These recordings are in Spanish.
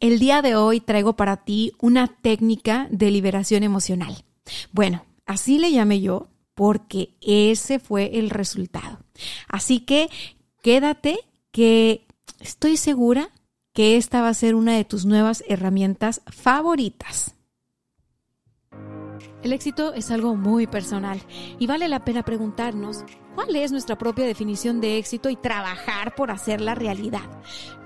El día de hoy traigo para ti una técnica de liberación emocional. Bueno, así le llamé yo porque ese fue el resultado. Así que quédate que estoy segura que esta va a ser una de tus nuevas herramientas favoritas. El éxito es algo muy personal y vale la pena preguntarnos cuál es nuestra propia definición de éxito y trabajar por hacerla realidad.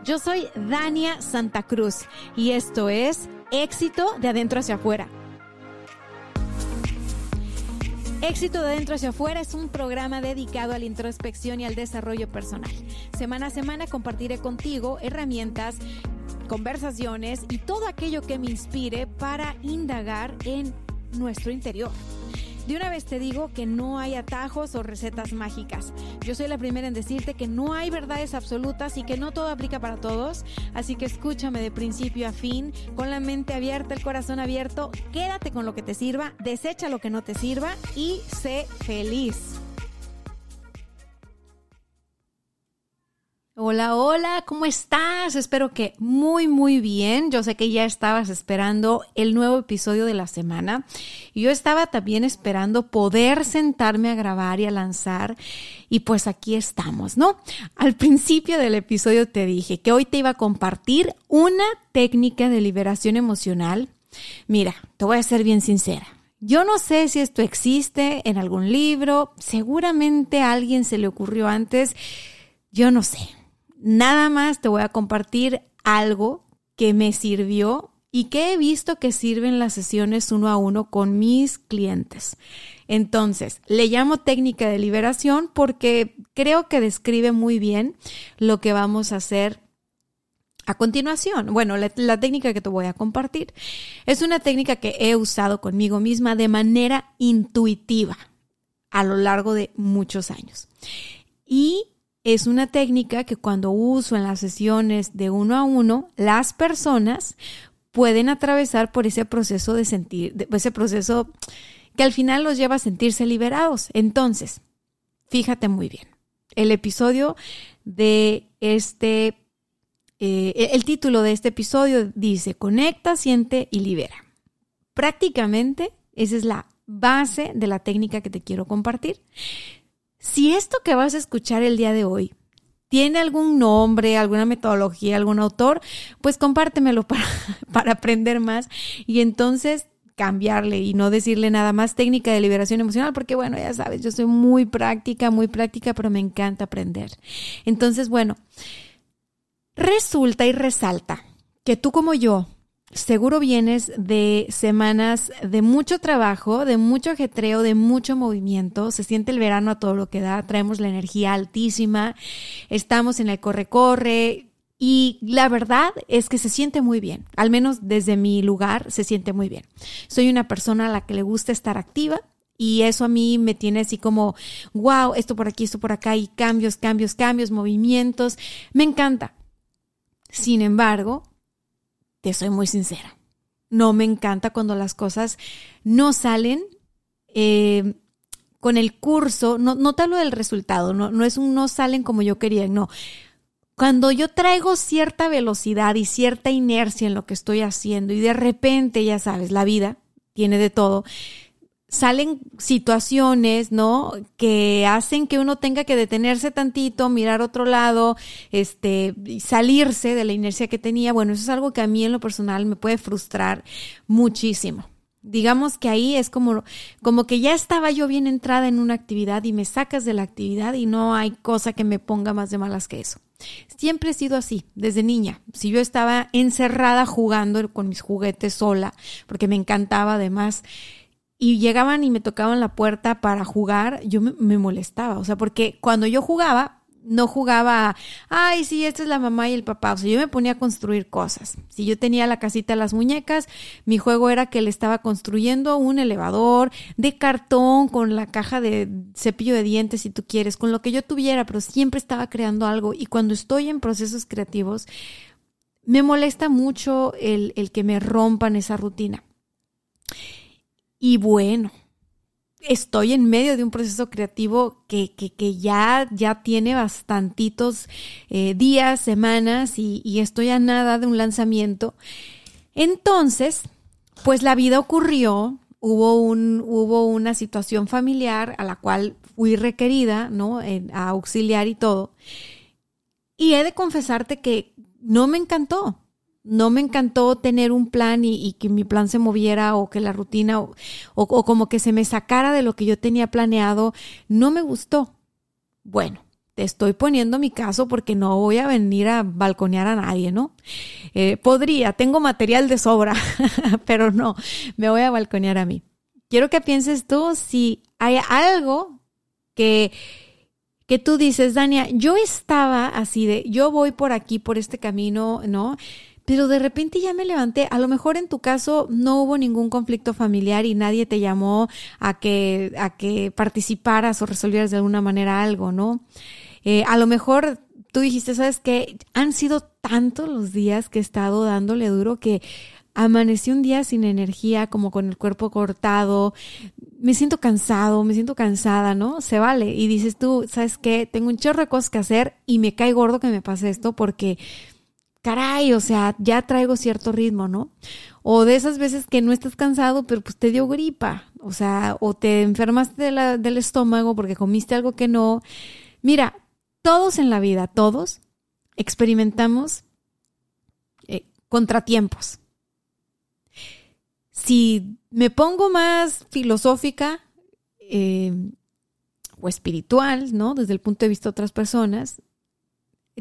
Yo soy Dania Santa Cruz y esto es Éxito de adentro hacia afuera Éxito de dentro hacia afuera es un programa dedicado a la introspección y al desarrollo personal. Semana a semana compartiré contigo herramientas, conversaciones y todo aquello que me inspire para indagar en nuestro interior. De una vez te digo que no hay atajos o recetas mágicas. Yo soy la primera en decirte que no hay verdades absolutas y que no todo aplica para todos. Así que escúchame de principio a fin, con la mente abierta, el corazón abierto. Quédate con lo que te sirva, desecha lo que no te sirva y sé feliz. Hola, hola, ¿cómo estás? Espero que muy, muy bien. Yo sé que ya estabas esperando el nuevo episodio de la semana yo estaba también esperando poder sentarme a grabar y a lanzar y pues aquí estamos, ¿no? Al principio del episodio te dije que hoy te iba a compartir una técnica de liberación emocional. Mira, te voy a ser bien sincera. Yo no sé si esto existe en algún libro, seguramente a alguien se le ocurrió antes, yo no sé Nada más te voy a compartir algo que me sirvió y que he visto que sirven las sesiones uno a uno con mis clientes. Entonces, le llamo técnica de liberación porque creo que describe muy bien lo que vamos a hacer a continuación. Bueno, la, la, técnica que te voy a compartir es una técnica que he usado conmigo misma de manera intuitiva a lo largo de muchos años. Y es una técnica que cuando uso en las sesiones de uno a uno, las personas pueden atravesar por ese proceso de sentir, ese proceso que al final los lleva a sentirse liberados. Entonces, fíjate muy bien, el episodio de este, eh, el título de este episodio dice, conecta, siente y libera. Prácticamente esa es la base de la técnica que te quiero compartir. Si esto que vas a escuchar el día de hoy tiene algún nombre, alguna metodología, algún autor, pues compártemelo para, para aprender más y entonces cambiarle y no decirle nada más técnica de liberación emocional, porque bueno, ya sabes, yo soy muy práctica, muy práctica, pero me encanta aprender. Entonces, bueno, resulta y resalta que tú como yo seguro vienes de semanas de mucho trabajo, de mucho ajetreo, de mucho movimiento. Se siente el verano a todo lo que da, traemos la energía altísima, estamos en el corre-corre. Y la verdad es que se siente muy bien, al menos desde mi lugar se siente muy bien. Soy una persona a la que le gusta estar activa, y eso a mí me tiene así como, wow, esto por aquí, esto por acá, y cambios, cambios, cambios, movimientos. Me encanta. Sin embargo, te soy muy sincera. No me encanta cuando las cosas no salen eh, con el curso, no, no del resultado, no, no es un no salen como yo quería, no. Cuando yo traigo cierta velocidad y cierta inercia en lo que estoy haciendo y de repente, ya sabes, la vida tiene de todo, salen situaciones, ¿no? Que hacen que uno tenga que detenerse tantito, mirar otro lado, este, salirse de la inercia que tenía. Bueno, eso es algo que a mí en lo personal me puede frustrar muchísimo. Digamos que ahí es como, como que ya estaba yo bien entrada en una actividad y me sacas de la actividad y no hay cosa que me ponga más de malas que eso. Siempre he sido así, desde niña. Si yo estaba encerrada jugando con mis juguetes sola, porque me encantaba además, y llegaban y me tocaban la puerta para jugar, yo me, molestaba. O sea, porque cuando yo jugaba, no jugaba, ay, sí, esta es la mamá y el papá. O sea, yo me ponía a construir cosas. Si yo tenía la casita las muñecas, mi juego era que le estaba construyendo un elevador de cartón con la caja de cepillo de dientes, si tú quieres, con lo que yo tuviera, pero siempre estaba creando algo. Y cuando estoy en procesos creativos, me molesta mucho el, el que me rompan esa rutina. Y bueno, estoy en medio de un proceso creativo que, que, ya, ya tiene bastantitos eh, días, semanas y, estoy a nada de un lanzamiento. Entonces, pues la vida ocurrió, hubo, un, hubo una situación familiar a la cual fui requerida, ¿no? a auxiliar y todo. Y he de confesarte que no me encantó no me encantó tener un plan y, que mi plan se moviera o que la rutina o, como que se me sacara de lo que yo tenía planeado. No me gustó. Bueno, te estoy poniendo mi caso porque no voy a venir a balconear a nadie, ¿no? Eh, podría, tengo material de sobra, pero no, me voy a balconear a mí. Quiero que pienses tú si hay algo que, que tú dices, Dania, yo estaba así de, yo voy por aquí, por este camino, ¿no? Pero de repente ya me levanté. A lo mejor en tu caso no hubo ningún conflicto familiar y nadie te llamó a que, a que participaras o resolvieras de alguna manera algo, ¿no? Eh, a lo mejor tú dijiste, ¿sabes qué? Han sido tantos los días que he estado dándole duro que amanecí un día sin energía, como con el cuerpo cortado, me siento cansado, me siento cansada, ¿no? Se vale. Y dices tú, ¿sabes qué? Tengo un chorro de cosas que hacer y me cae gordo que me pase esto porque caray, o sea, ya traigo cierto ritmo, ¿no? O de esas veces que no estás cansado, pero pues te dio gripa, o sea, o te enfermaste del estómago porque comiste algo que no. Mira, todos en la vida, todos experimentamos eh, contratiempos. Si me pongo más filosófica eh, o espiritual, ¿no? Desde el punto de vista de otras personas,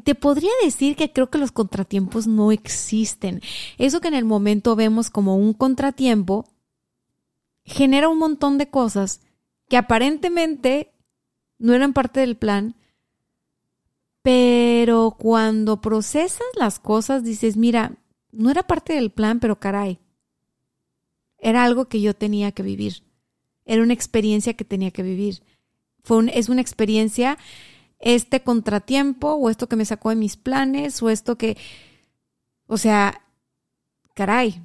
te podría decir que creo que los contratiempos no existen. Eso que en el momento vemos como un contratiempo genera un montón de cosas que aparentemente no eran parte del plan, pero cuando procesas las cosas dices, mira, no era parte del plan, pero caray, era algo que yo tenía que vivir, era una experiencia que tenía que vivir. Fue es una experiencia este contratiempo o esto que me sacó de mis planes o esto que, o sea, caray,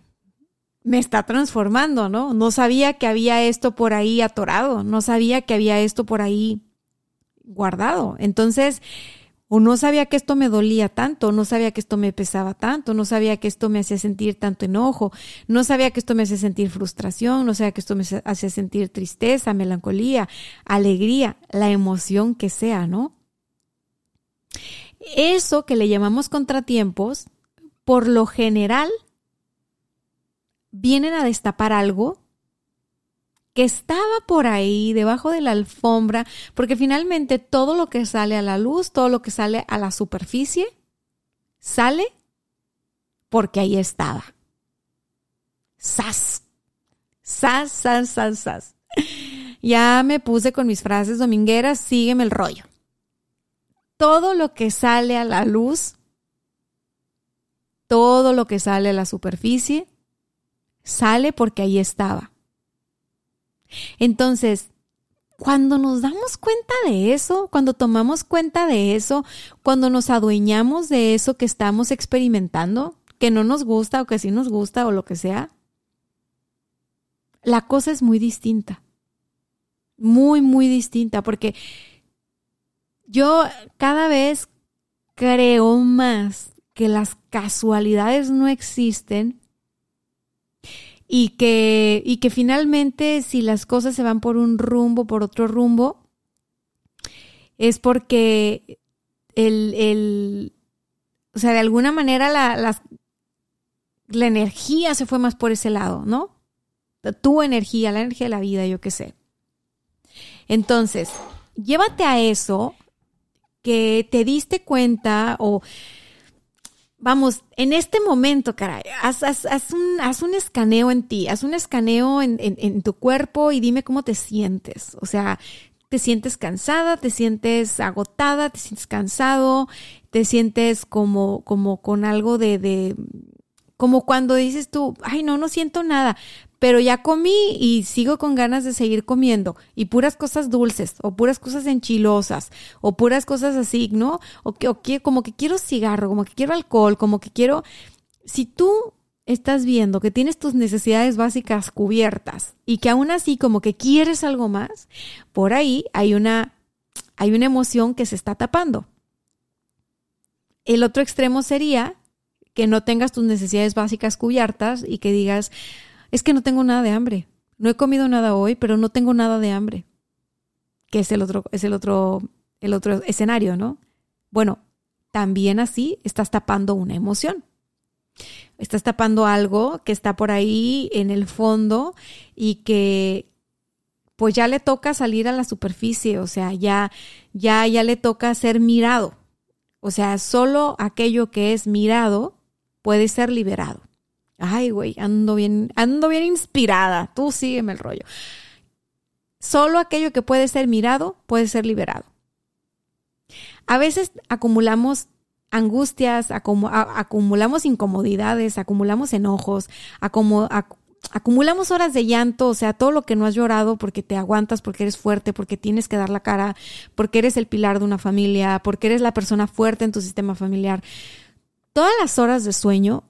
me está transformando, ¿no? No sabía que había esto por ahí atorado, no sabía que había esto por ahí guardado. Entonces, o no sabía que esto me dolía tanto, no sabía que esto me pesaba tanto, no sabía que esto me hacía sentir tanto enojo, no sabía que esto me hacía sentir frustración, no sabía que esto me hacía sentir tristeza, melancolía, alegría, la emoción que sea, ¿no? Eso que le llamamos contratiempos, por lo general, vienen a destapar algo que estaba por ahí debajo de la alfombra, porque finalmente todo lo que sale a la luz, todo lo que sale a la superficie, sale porque ahí estaba. Sas. Sas, sas, sas, sas. Ya me puse con mis frases domingueras, sígueme el rollo todo lo que sale a la luz, todo lo que sale a la superficie, sale porque ahí estaba. Entonces, cuando nos damos cuenta de eso, cuando tomamos cuenta de eso, cuando nos adueñamos de eso que estamos experimentando, que no nos gusta o que sí nos gusta o lo que sea, la cosa es muy distinta. Muy, muy distinta, porque yo cada vez creo más que las casualidades no existen y que, y que finalmente si las cosas se van por un rumbo, por otro rumbo, es porque el, el o sea, de alguna manera la, la, la energía se fue más por ese lado, ¿no? Tu energía, la energía de la vida, yo qué sé. Entonces, llévate a eso que te diste cuenta o vamos, en este momento, caray, haz, un, haz un, escaneo en ti, haz un escaneo en, en, tu cuerpo y dime cómo te sientes. O sea, te sientes cansada, te sientes agotada, te sientes cansado, te sientes como, como con algo de, de, como cuando dices tú, ay, no, no siento nada, pero ya comí y sigo con ganas de seguir comiendo y puras cosas dulces o puras cosas enchilosas o puras cosas así, ¿no? O que, o que como que quiero cigarro, como que quiero alcohol, como que quiero... Si tú estás viendo que tienes tus necesidades básicas cubiertas y que aún así como que quieres algo más, por ahí hay una, hay una emoción que se está tapando. El otro extremo sería que no tengas tus necesidades básicas cubiertas y que digas, es que no tengo nada de hambre. No he comido nada hoy, pero no tengo nada de hambre. Que es el otro, es el otro, el otro escenario, ¿no? Bueno, también así estás tapando una emoción. Estás tapando algo que está por ahí en el fondo y que pues ya le toca salir a la superficie, o sea, ya ya ya le toca ser mirado. O sea, solo aquello que es mirado puede ser liberado. Ay, güey, ando bien, ando bien inspirada. Tú sígueme el rollo. Solo aquello que puede ser mirado puede ser liberado. A veces acumulamos angustias, acumulamos incomodidades, acumulamos enojos, acumulamos horas de llanto, o sea, todo lo que no has llorado porque te aguantas, porque eres fuerte, porque tienes que dar la cara, porque eres el pilar de una familia, porque eres la persona fuerte en tu sistema familiar. Todas las horas de sueño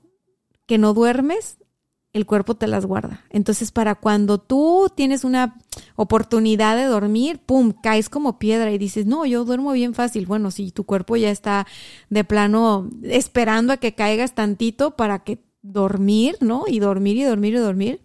que no duermes, el cuerpo te las guarda. Entonces, para cuando tú tienes una oportunidad de dormir, pum, caes como piedra y dices, no, yo duermo bien fácil. Bueno, si tu cuerpo ya está de plano esperando a que caigas tantito para que dormir, ¿no? Y dormir y dormir y dormir.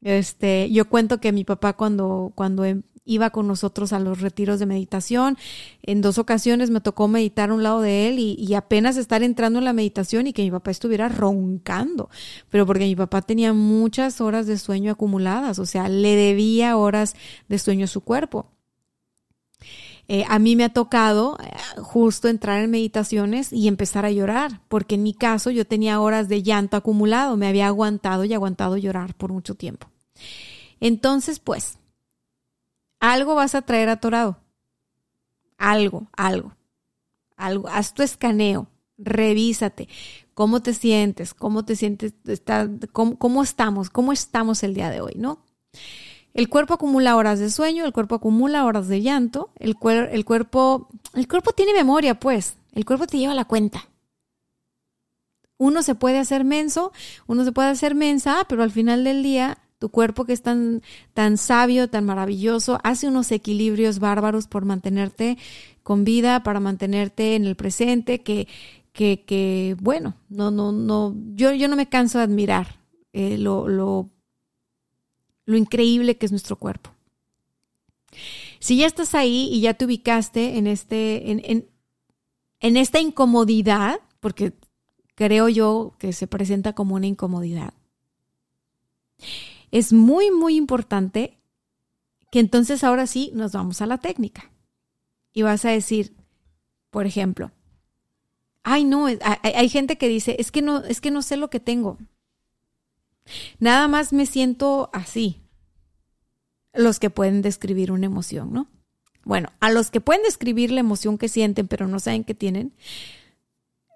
Este, yo cuento que mi papá cuando, cuando em, iba con nosotros a los retiros de meditación. En dos ocasiones me tocó meditar a un lado de él y, apenas estar entrando en la meditación y que mi papá estuviera roncando, pero porque mi papá tenía muchas horas de sueño acumuladas, o sea, le debía horas de sueño a su cuerpo. Eh, a mí me ha tocado eh, justo entrar en meditaciones y empezar a llorar, porque en mi caso yo tenía horas de llanto acumulado, me había aguantado y aguantado llorar por mucho tiempo. Entonces, pues, algo vas a traer atorado. Algo, algo. Algo. Haz tu escaneo. Revísate. ¿Cómo te sientes? ¿Cómo te sientes? cómo, estamos? ¿Cómo estamos el día de hoy? ¿No? El cuerpo acumula horas de sueño, el cuerpo acumula horas de llanto, el, el, cuerpo, el cuerpo tiene memoria, pues, el cuerpo te lleva la cuenta. Uno se puede hacer menso, uno se puede hacer mensa, pero al final del día tu cuerpo que es tan, tan sabio, tan maravilloso, hace unos equilibrios bárbaros por mantenerte con vida, para mantenerte en el presente, que, que, que bueno, no, no, no, yo, yo no me canso de admirar eh, lo, lo, lo increíble que es nuestro cuerpo. Si ya estás ahí y ya te ubicaste en, este, en, en, en esta incomodidad, porque creo yo que se presenta como una incomodidad, es muy, muy importante que entonces ahora sí nos vamos a la técnica. Y vas a decir, por ejemplo, ay no, hay, gente que dice, es que no, es que no sé lo que tengo. Nada más me siento así. Los que pueden describir una emoción, ¿no? Bueno, a los que pueden describir la emoción que sienten pero no saben qué tienen,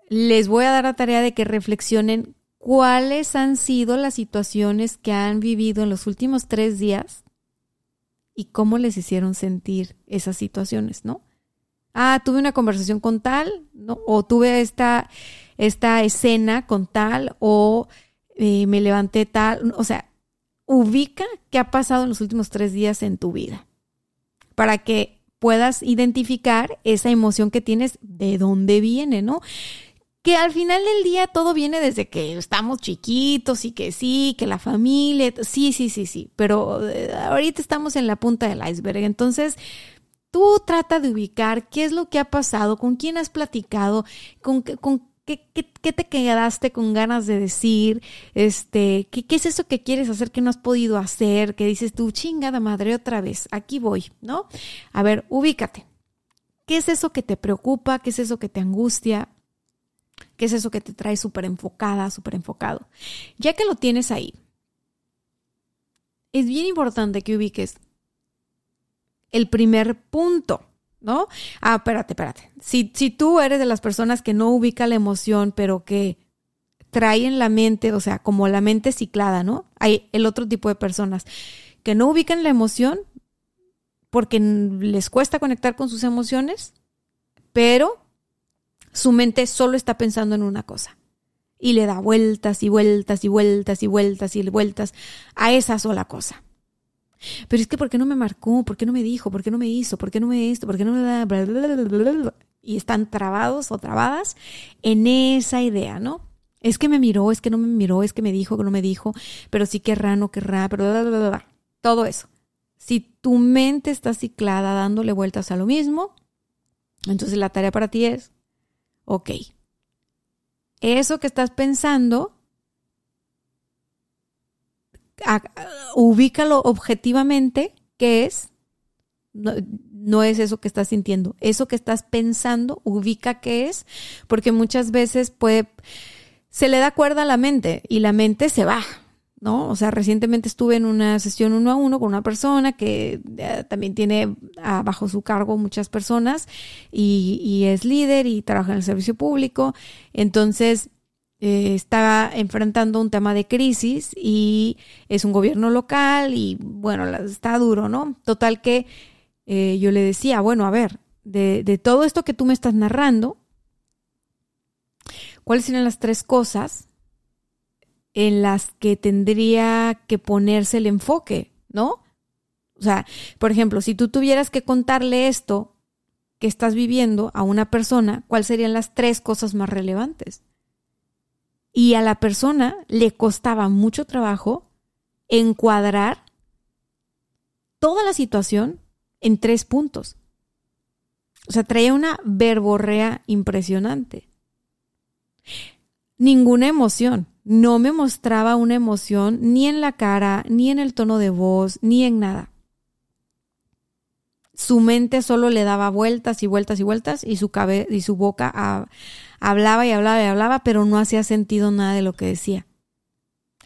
les voy a dar la tarea de que reflexionen cuáles han sido las situaciones que han vivido en los últimos tres días y cómo les hicieron sentir esas situaciones, ¿no? Ah, tuve una conversación con tal, ¿no? O tuve esta, esta escena con tal, o eh, me levanté tal, o sea, ubica qué ha pasado en los últimos tres días en tu vida para que puedas identificar esa emoción que tienes, de dónde viene, ¿no? Que al final del día todo viene desde que estamos chiquitos y que sí, que la familia, sí, sí, sí, sí, pero eh, ahorita estamos en la punta del iceberg, entonces tú trata de ubicar qué es lo que ha pasado, con quién has platicado, con, con qué, qué, te quedaste con ganas de decir, este, qué, qué es eso que quieres hacer que no has podido hacer, que dices tú, chingada madre, otra vez, aquí voy, ¿no? A ver, ubícate. ¿Qué es eso que te preocupa? ¿Qué es eso que te angustia? ¿Qué es eso que te trae súper enfocada, súper enfocado? Ya que lo tienes ahí, es bien importante que ubiques el primer punto, ¿no? Ah, espérate, espérate. Si, si tú eres de las personas que no ubica la emoción, pero que trae en la mente, o sea, como la mente ciclada, ¿no? Hay el otro tipo de personas que no ubican la emoción porque les cuesta conectar con sus emociones, pero su mente solo está pensando en una cosa y le da vueltas y vueltas y vueltas y vueltas y vueltas a esa sola cosa. Pero es que, ¿por qué no me marcó? ¿Por qué no me dijo? ¿Por qué no me hizo? ¿Por qué no me esto? ¿Por qué no me da? Y están trabados o trabadas en esa idea, ¿no? Es que me miró, es que no me miró, es que me dijo, que no me dijo, pero sí querrá, no querrá, pero todo eso. Si tu mente está ciclada dándole vueltas a lo mismo, entonces la tarea para ti es, ok, eso que estás pensando, ubícalo objetivamente, ¿qué es? No, no, es eso que estás sintiendo. Eso que estás pensando, ubica qué es, porque muchas veces puede, se le da cuerda a la mente y la mente se va, ¿no? O sea, recientemente estuve en una sesión uno a uno con una persona que eh, también tiene bajo su cargo muchas personas y, y, es líder y trabaja en el servicio público. Entonces, eh, está enfrentando un tema de crisis y es un gobierno local y bueno, está duro, ¿no? Total que eh, yo le decía, bueno, a ver, de, de todo esto que tú me estás narrando, ¿Cuáles serían las tres cosas en las que tendría que ponerse el enfoque, ¿no? O sea, por ejemplo, si tú tuvieras que contarle esto que estás viviendo a una persona, ¿cuáles serían las tres cosas más relevantes? Y a la persona le costaba mucho trabajo encuadrar toda la situación en tres puntos. O sea, traía una verborrea impresionante. Ninguna emoción. No me mostraba una emoción ni en la cara, ni en el tono de voz, ni en nada. Su mente solo le daba vueltas y vueltas y vueltas y su, y su boca hablaba y hablaba y hablaba, pero no hacía sentido nada de lo que decía.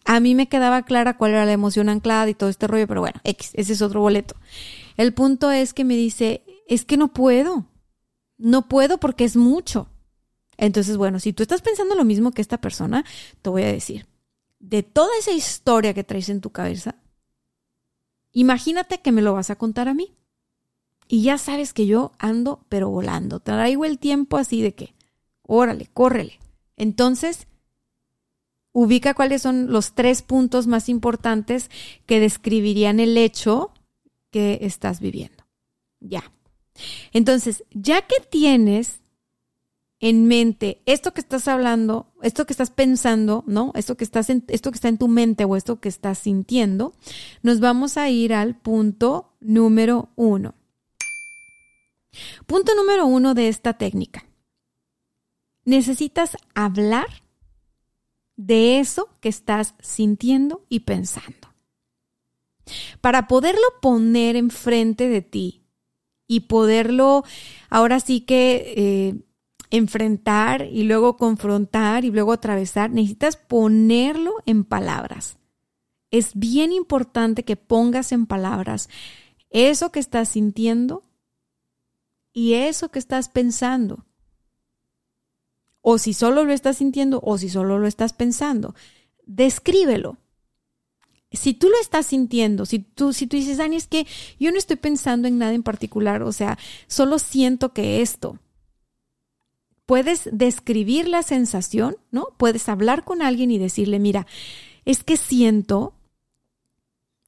A mí me quedaba clara cuál era la emoción anclada y todo este rollo, pero bueno, X, ese es otro boleto. El punto es que me dice, es que no puedo. No puedo porque es mucho. Entonces, bueno, si tú estás pensando lo mismo que esta persona, te voy a decir, de toda esa historia que traes en tu cabeza, imagínate que me lo vas a contar a mí. Y ya sabes que yo ando, pero volando. Traigo el tiempo así de que, órale, córrele. Entonces, ubica cuáles son los tres puntos más importantes que describirían el hecho que estás viviendo. Ya. Entonces, ya que tienes en mente esto que estás hablando, esto que estás pensando, ¿no? Esto que estás en, esto que está en tu mente o esto que estás sintiendo, nos vamos a ir al punto número uno. Punto número uno de esta técnica. Necesitas hablar de eso que estás sintiendo y pensando. Para poderlo poner enfrente de ti y poderlo, ahora sí que eh, enfrentar y luego confrontar y luego atravesar, necesitas ponerlo en palabras. Es bien importante que pongas en palabras eso que estás sintiendo y eso que estás pensando. O si solo lo estás sintiendo o si solo lo estás pensando, descríbelo. Si tú lo estás sintiendo, si tú, si tú dices, Dani, es que yo no estoy pensando en nada en particular, o sea, solo siento que esto, puedes describir la sensación, ¿no? Puedes hablar con alguien y decirle, mira, es que siento,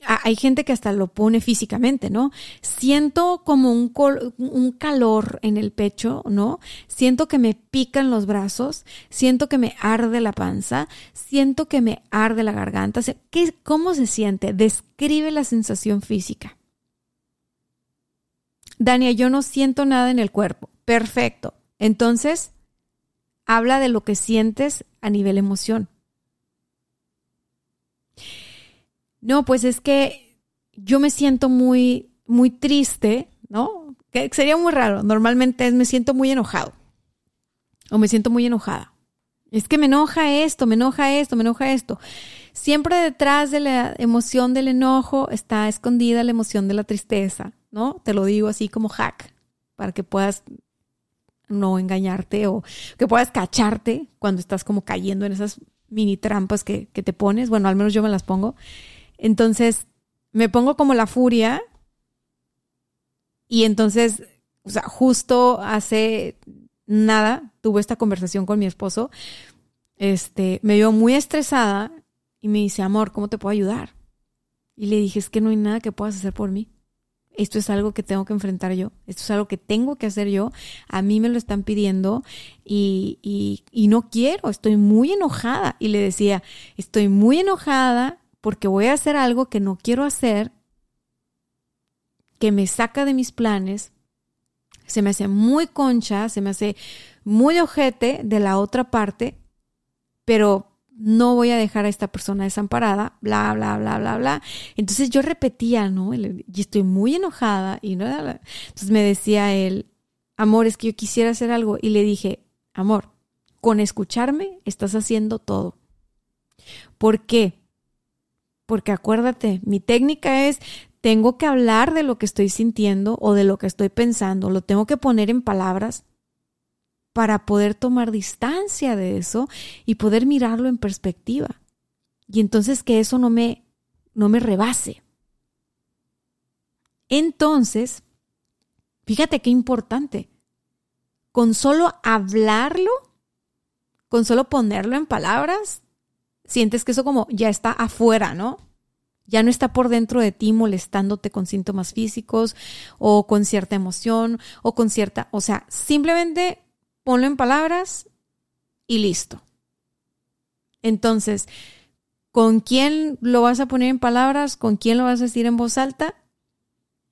hay gente que hasta lo pone físicamente, ¿no? Siento como un, un, calor en el pecho, ¿no? Siento que me pican los brazos, siento que me arde la panza, siento que me arde la garganta. ¿Qué, ¿Cómo se siente? Describe la sensación física. Dania, yo no siento nada en el cuerpo. Perfecto. Entonces, habla de lo que sientes a nivel emoción. No, pues es que yo me siento muy, muy triste, ¿no? Que sería muy raro. Normalmente me siento muy enojado. O me siento muy enojada. Es que me enoja esto, me enoja esto, me enoja esto. Siempre detrás de la emoción del enojo está escondida la emoción de la tristeza. ¿no? Te lo digo así como hack, para que puedas no engañarte o que puedas cacharte cuando estás como cayendo en esas mini trampas que, que te pones. Bueno, al menos yo me las pongo. Entonces, me pongo como la furia y entonces, o sea, justo hace nada tuve esta conversación con mi esposo. Este, me vio muy estresada y me dice, amor, ¿cómo te puedo ayudar? Y le dije, es que no hay nada que puedas hacer por mí. Esto es algo que tengo que enfrentar yo. Esto es algo que tengo que hacer yo. A mí me lo están pidiendo y, y, y no quiero. Estoy muy enojada. Y le decía, estoy muy enojada porque voy a hacer algo que no quiero hacer que me saca de mis planes, se me hace muy concha, se me hace muy ojete de la otra parte, pero no voy a dejar a esta persona desamparada, bla, bla, bla, bla, bla. Entonces yo repetía, ¿no? Y estoy muy enojada y no Entonces me decía él, amor, es que yo quisiera hacer algo. Y le dije, amor, con escucharme estás haciendo todo. ¿Por qué? Porque acuérdate, mi técnica es tengo que hablar de lo que estoy sintiendo o de lo que estoy pensando, lo tengo que poner en palabras para poder tomar distancia de eso y poder mirarlo en perspectiva. Y entonces que eso no me, no me rebase. Entonces, fíjate qué importante. Con solo hablarlo, con solo ponerlo en palabras, sientes que eso como ya está afuera, ¿no? ya no está por dentro de ti molestándote con síntomas físicos o con cierta emoción o con cierta, o sea, simplemente ponlo en palabras y listo. Entonces, ¿con quién lo vas a poner en palabras? ¿Con quién lo vas a decir en voz alta?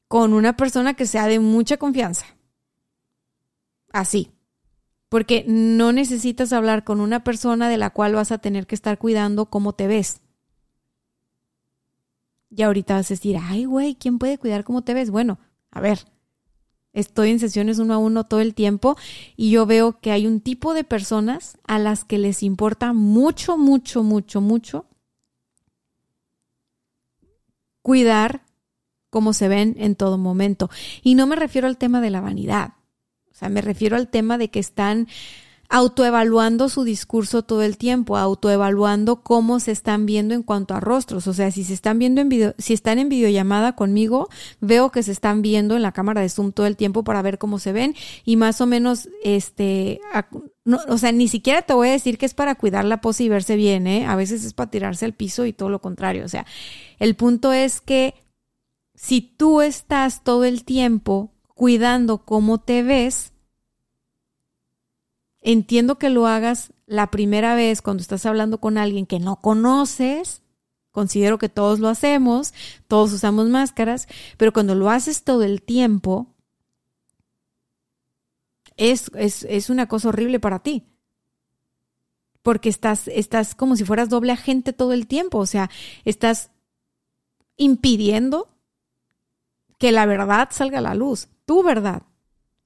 Con una persona que sea de mucha confianza. Así. Porque no necesitas hablar con una persona de la cual vas a tener que estar cuidando cómo te ves y ahorita vas a decir, ay, güey, ¿quién puede cuidar cómo te ves? Bueno, a ver, estoy en sesiones uno a uno todo el tiempo y yo veo que hay un tipo de personas a las que les importa mucho, mucho, mucho, mucho cuidar cómo se ven en todo momento. Y no me refiero al tema de la vanidad, o sea, me refiero al tema de que están autoevaluando su discurso todo el tiempo, autoevaluando cómo se están viendo en cuanto a rostros. O sea, si se están viendo en video, si están en videollamada conmigo, veo que se están viendo en la cámara de Zoom todo el tiempo para ver cómo se ven y más o menos, este, o sea, ni siquiera te voy a decir que es para cuidar la pose y verse bien, ¿eh? A veces es para tirarse al piso y todo lo contrario. O sea, el punto es que si tú estás todo el tiempo cuidando cómo te ves, Entiendo que lo hagas la primera vez cuando estás hablando con alguien que no conoces. Considero que todos lo hacemos, todos usamos máscaras, pero cuando lo haces todo el tiempo, es, es, una cosa horrible para ti. Porque estás, estás como si fueras doble agente todo el tiempo. O sea, estás impidiendo que la verdad salga a la luz, tu verdad.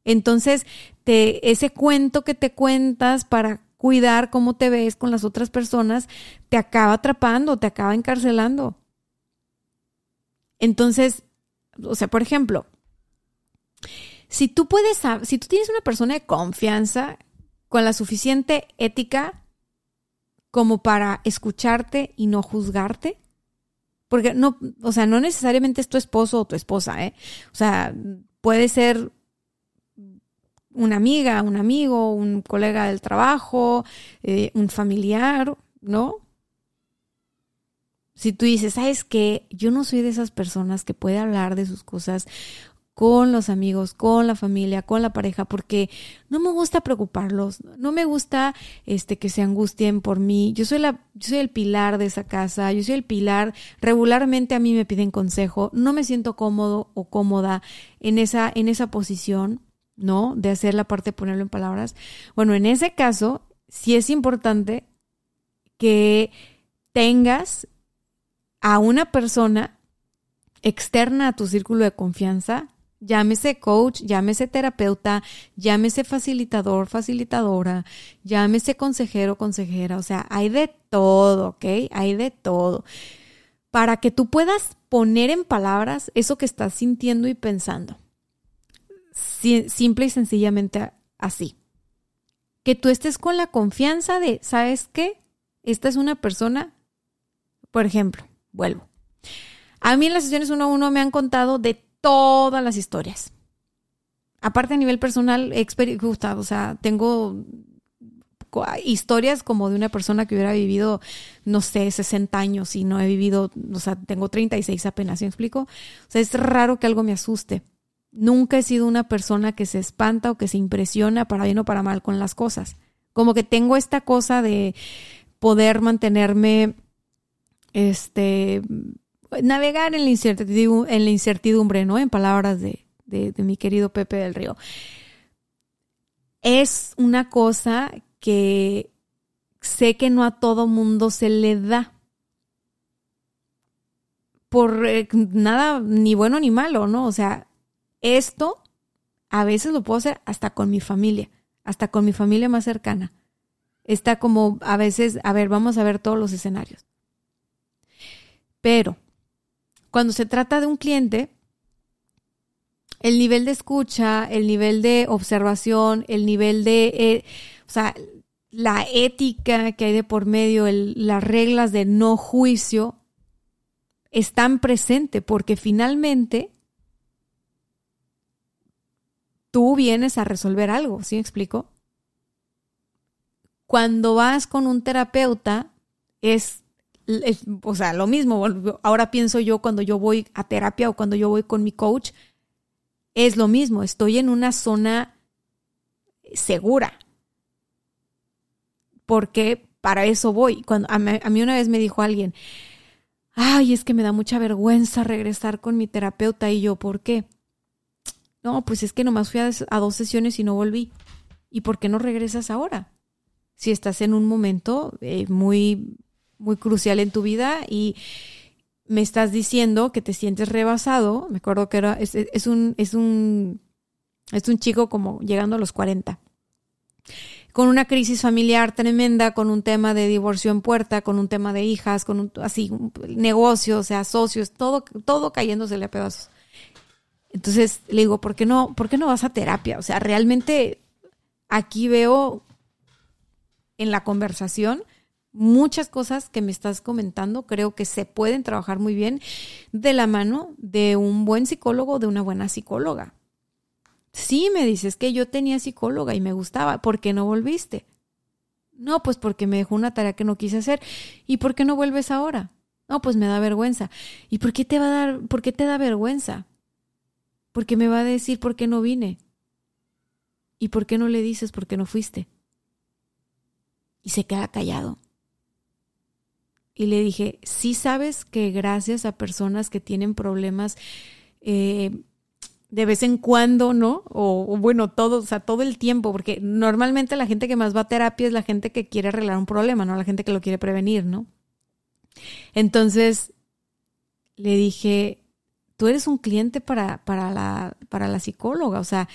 Entonces, ese cuento que te cuentas para cuidar cómo te ves con las otras personas, te acaba atrapando, te acaba encarcelando. Entonces, o sea, por ejemplo, si tú puedes, si tú tienes una persona de confianza con la suficiente ética como para escucharte y no juzgarte, porque no, o sea, no necesariamente es tu esposo o tu esposa, ¿eh? O sea, puede ser una amiga, un amigo, un colega del trabajo, eh, un familiar, ¿no? Si tú dices, ¿sabes qué? Yo no soy de esas personas que puede hablar de sus cosas con los amigos, con la familia, con la pareja, porque no me gusta preocuparlos, no me gusta este que se angustien por mí. Yo soy la yo soy el pilar de esa casa, yo soy el pilar, regularmente a mí me piden consejo, no me siento cómodo o cómoda en esa en esa posición ¿no? De hacer la parte de ponerlo en palabras. Bueno, en ese caso, sí es importante que tengas a una persona externa a tu círculo de confianza, llámese coach, llámese terapeuta, llámese facilitador, facilitadora, llámese consejero, consejera, o sea, hay de todo, ¿ok? Hay de todo. para que tú puedas poner en palabras eso que estás sintiendo y pensando. Simple y sencillamente así. Que tú estés con la confianza de, ¿sabes qué? Esta es una persona, por ejemplo, vuelvo. A mí en las sesiones uno a uno me han contado de todas las historias. Aparte a nivel personal, he o sea, tengo historias como de una persona que hubiera vivido, no sé, 60 años y no he vivido, o sea, tengo 36 apenas, ¿me explico? O sea, es raro que algo me asuste. Nunca he sido una persona que se espanta o que se impresiona para bien o para mal con las cosas. Como que tengo esta cosa de poder mantenerme, este, navegar en la incertidumbre, en la incertidumbre ¿no? En palabras de, de mi querido Pepe del Río. Es una cosa que sé que no a todo mundo se le da. Por eh, nada, ni bueno ni malo, ¿no? O sea, esto a veces lo puedo hacer hasta con mi familia, hasta con mi familia más cercana. Está como a veces, a ver, vamos a ver todos los escenarios. Pero cuando se trata de un cliente, el nivel de escucha, el nivel de observación, el nivel de, eh, o sea, la ética que hay de por medio, las reglas de no juicio, están presentes porque finalmente tú vienes a resolver algo, ¿sí me explico? Cuando vas con un terapeuta, es, o sea, lo mismo. Ahora pienso yo cuando yo voy a terapia o cuando yo voy con mi coach, es lo mismo. Estoy en una zona segura porque para eso voy. Cuando, a, mí una vez me dijo alguien, ay, es que me da mucha vergüenza regresar con mi terapeuta y yo, ¿por qué? No, pues es que nomás fui a, dos sesiones y no volví. ¿Y por qué no regresas ahora? Si estás en un momento eh, muy, muy crucial en tu vida y me estás diciendo que te sientes rebasado, me acuerdo que era, es, es un, es un, es un chico como llegando a los 40 con una crisis familiar tremenda, con un tema de divorcio en puerta, con un tema de hijas, con un, así, negocios, o sea, socios, todo, todo cayéndosele a pedazos. Entonces le digo, ¿por qué no, por qué no vas a terapia? O sea, realmente aquí veo en la conversación muchas cosas que me estás comentando, creo que se pueden trabajar muy bien de la mano de un buen psicólogo, de una buena psicóloga. Sí, me dices que yo tenía psicóloga y me gustaba. ¿Por qué no volviste? No, pues porque me dejó una tarea que no quise hacer. ¿Y por qué no vuelves ahora? No, pues me da vergüenza. ¿Y por qué te va a dar, por qué te da vergüenza? Porque me va a decir por qué no vine. ¿Y por qué no le dices por qué no fuiste? Y se queda callado. Y le dije, sí sabes que gracias a personas que tienen problemas eh, de vez en cuando, ¿no? O, bueno, todo, o sea, todo el tiempo, porque normalmente la gente que más va a terapia es la gente que quiere arreglar un problema, no la gente que lo quiere prevenir, ¿no? Entonces, le dije, tú eres un cliente para, para, la, para la psicóloga, o sea,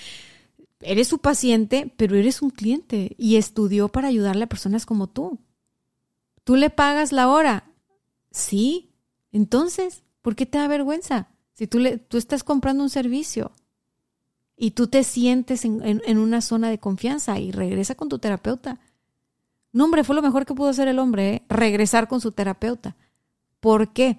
eres su paciente, pero eres un cliente y estudió para ayudarle a personas como tú. ¿Tú le pagas la hora? Sí. Entonces, ¿por qué te da vergüenza? Si tú, le, tú estás comprando un servicio y tú te sientes en, una zona de confianza y regresa con tu terapeuta. No, hombre, fue lo mejor que pudo hacer el hombre, ¿eh? regresar con su terapeuta. ¿Por qué?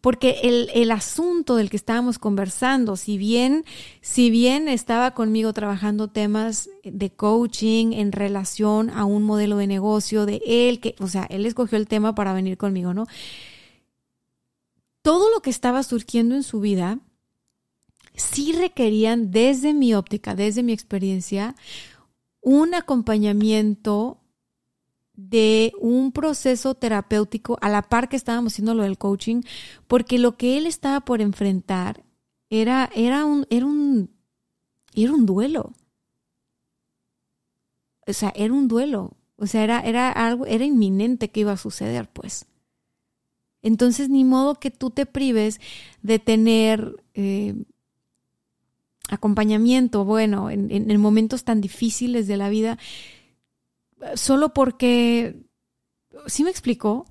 Porque el, el, asunto del que estábamos conversando, si bien, si bien estaba conmigo trabajando temas de coaching en relación a un modelo de negocio de él, que, o sea, él escogió el tema para venir conmigo, ¿no? todo lo que estaba surgiendo en su vida sí requerían, desde mi óptica, desde mi experiencia, un acompañamiento de un proceso terapéutico a la par que estábamos haciendo lo del coaching, porque lo que él estaba por enfrentar era, era, un, era, un, era un duelo. O sea, era un duelo. O sea, era, era algo, era inminente que iba a suceder, pues. Entonces, ni modo que tú te prives de tener eh, acompañamiento, bueno, en, momentos tan difíciles de la vida, solo porque, ¿sí me explicó?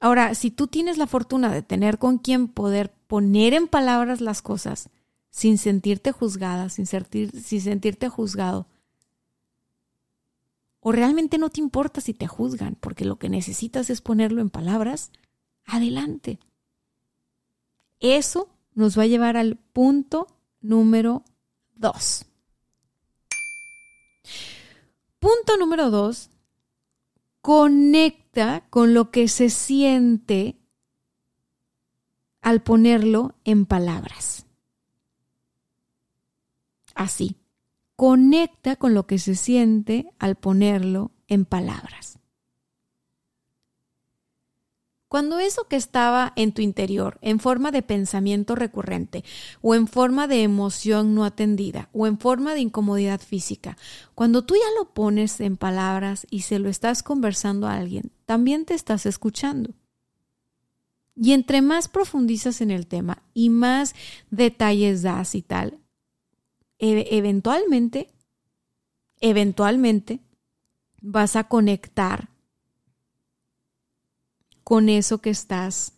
Ahora, si tú tienes la fortuna de tener con quien poder poner en palabras las cosas sin sentirte juzgada, sin, sentir, sin sentirte juzgado, o realmente no te importa si te juzgan, porque lo que necesitas es ponerlo en palabras, adelante. Eso nos va a llevar al punto número dos. Punto número dos, conecta con lo que se siente al ponerlo en palabras. Así, conecta con lo que se siente al ponerlo en palabras. Cuando eso que estaba en tu interior, en forma de pensamiento recurrente, o en forma de emoción no atendida, o en forma de incomodidad física, cuando tú ya lo pones en palabras y se lo estás conversando a alguien, también te estás escuchando. Y entre más profundizas en el tema y más detalles das y tal, e-, eventualmente, eventualmente vas a conectar con eso que estás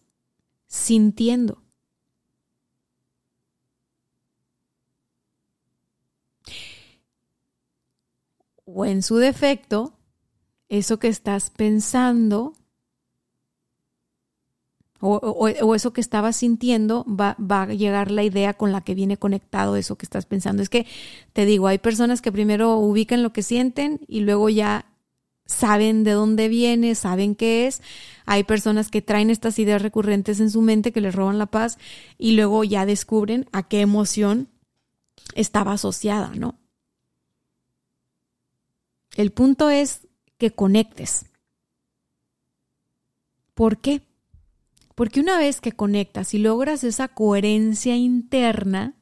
sintiendo. O en su defecto, eso que estás pensando o, eso que estabas sintiendo, va, va, a llegar la idea con la que viene conectado eso que estás pensando. Es que te digo, hay personas que primero ubican lo que sienten y luego ya saben de dónde viene, saben qué es. Hay personas que traen estas ideas recurrentes en su mente que les roban la paz y luego ya descubren a qué emoción estaba asociada, ¿no? El punto es que conectes. ¿Por qué? Porque una vez que conectas y logras esa coherencia interna,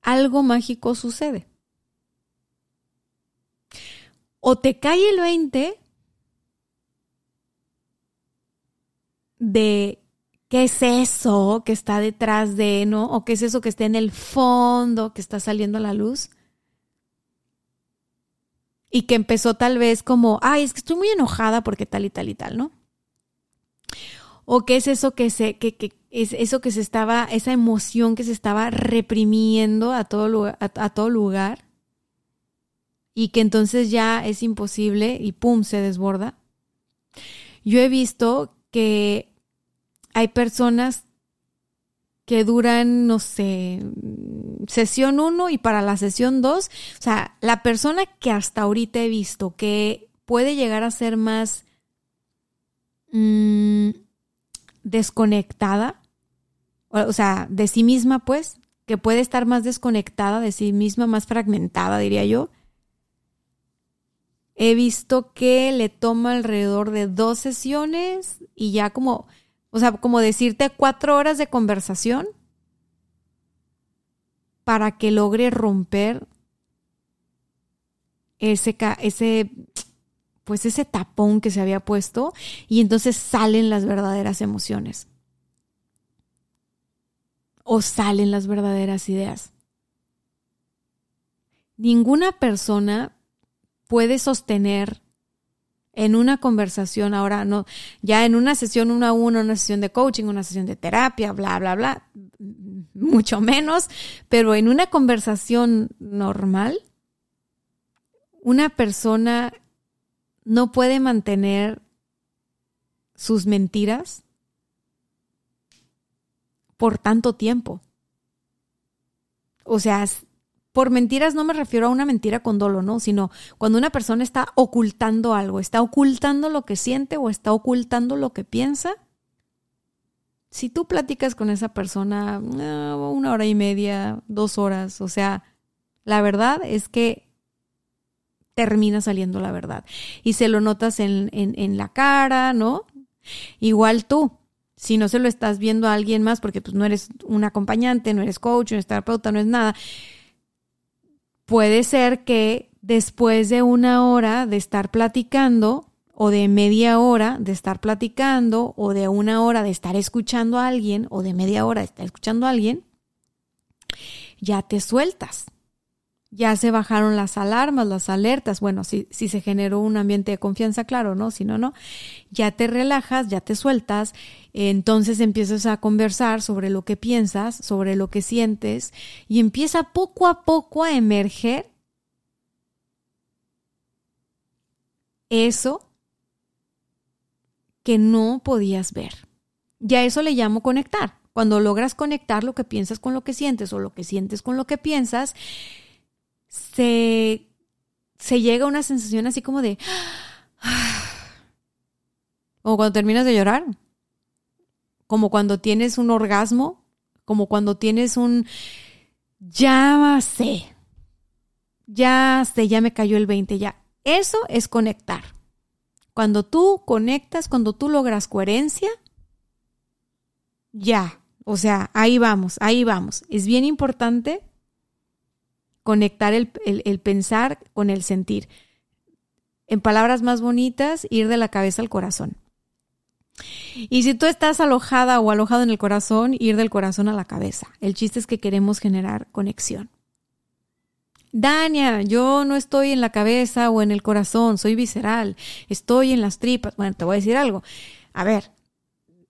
algo mágico sucede. O te cae el 20 de qué es eso que está detrás de, ¿no? O qué es eso que está en el fondo, que está saliendo a la luz. Y que empezó tal vez como, ay, es que estoy muy enojada porque tal y tal y tal, ¿no? o qué es eso que se, que, que es eso que se estaba, esa emoción que se estaba reprimiendo a todo, a todo lugar y que entonces ya es imposible y pum, se desborda. Yo he visto que hay personas que duran, no sé, sesión 1 y para la sesión 2, o sea, la persona que hasta ahorita he visto que puede llegar a ser más... Mmm, desconectada, o sea, de sí misma, pues, que puede estar más desconectada de sí misma, más fragmentada, diría yo. He visto que le toma alrededor de dos sesiones y ya como, o sea, como decirte cuatro horas de conversación para que logre romper ese, ese pues ese tapón que se había puesto y entonces salen las verdaderas emociones. O salen las verdaderas ideas. Ninguna persona puede sostener en una conversación, ahora no, ya en una sesión uno a uno, una sesión de coaching, una sesión de terapia, bla, bla, bla, mucho menos, pero en una conversación normal, una persona no puede mantener sus mentiras por tanto tiempo. O sea, por mentiras no me refiero a una mentira con dolo, ¿no? Sino cuando una persona está ocultando algo, está ocultando lo que siente o está ocultando lo que piensa. Si tú platicas con esa persona ah, una hora y media, dos horas, o sea, la verdad es que termina saliendo la verdad. Y se lo notas en, la cara, ¿no? Igual tú, si no se lo estás viendo a alguien más, porque pues no eres un acompañante, no eres coach, no eres terapeuta, no es nada, puede ser que después de una hora de estar platicando, o de media hora de estar platicando, o de una hora de estar escuchando a alguien, o de media hora de estar escuchando a alguien, ya te sueltas ya se bajaron las alarmas, las alertas. Bueno, si, si se generó un ambiente de confianza, claro, ¿no? Si no, no. Ya te relajas, ya te sueltas, entonces empiezas a conversar sobre lo que piensas, sobre lo que sientes, y empieza poco a poco a emerger eso que no podías ver. Ya eso le llamo conectar. Cuando logras conectar lo que piensas con lo que sientes o lo que sientes con lo que piensas, se, se llega a una sensación así como de... como cuando terminas de llorar, como cuando tienes un orgasmo, como cuando tienes un... Ya sé, ya sé, ya me cayó el 20, ya. Eso es conectar. Cuando tú conectas, cuando tú logras coherencia, ya, o sea, ahí vamos, ahí vamos. Es bien importante conectar el, pensar con el sentir. En palabras más bonitas, ir de la cabeza al corazón. Y si tú estás alojada o alojado en el corazón, ir del corazón a la cabeza. El chiste es que queremos generar conexión. Dania, yo no estoy en la cabeza o en el corazón, soy visceral, estoy en las tripas. Bueno, te voy a decir algo. A ver,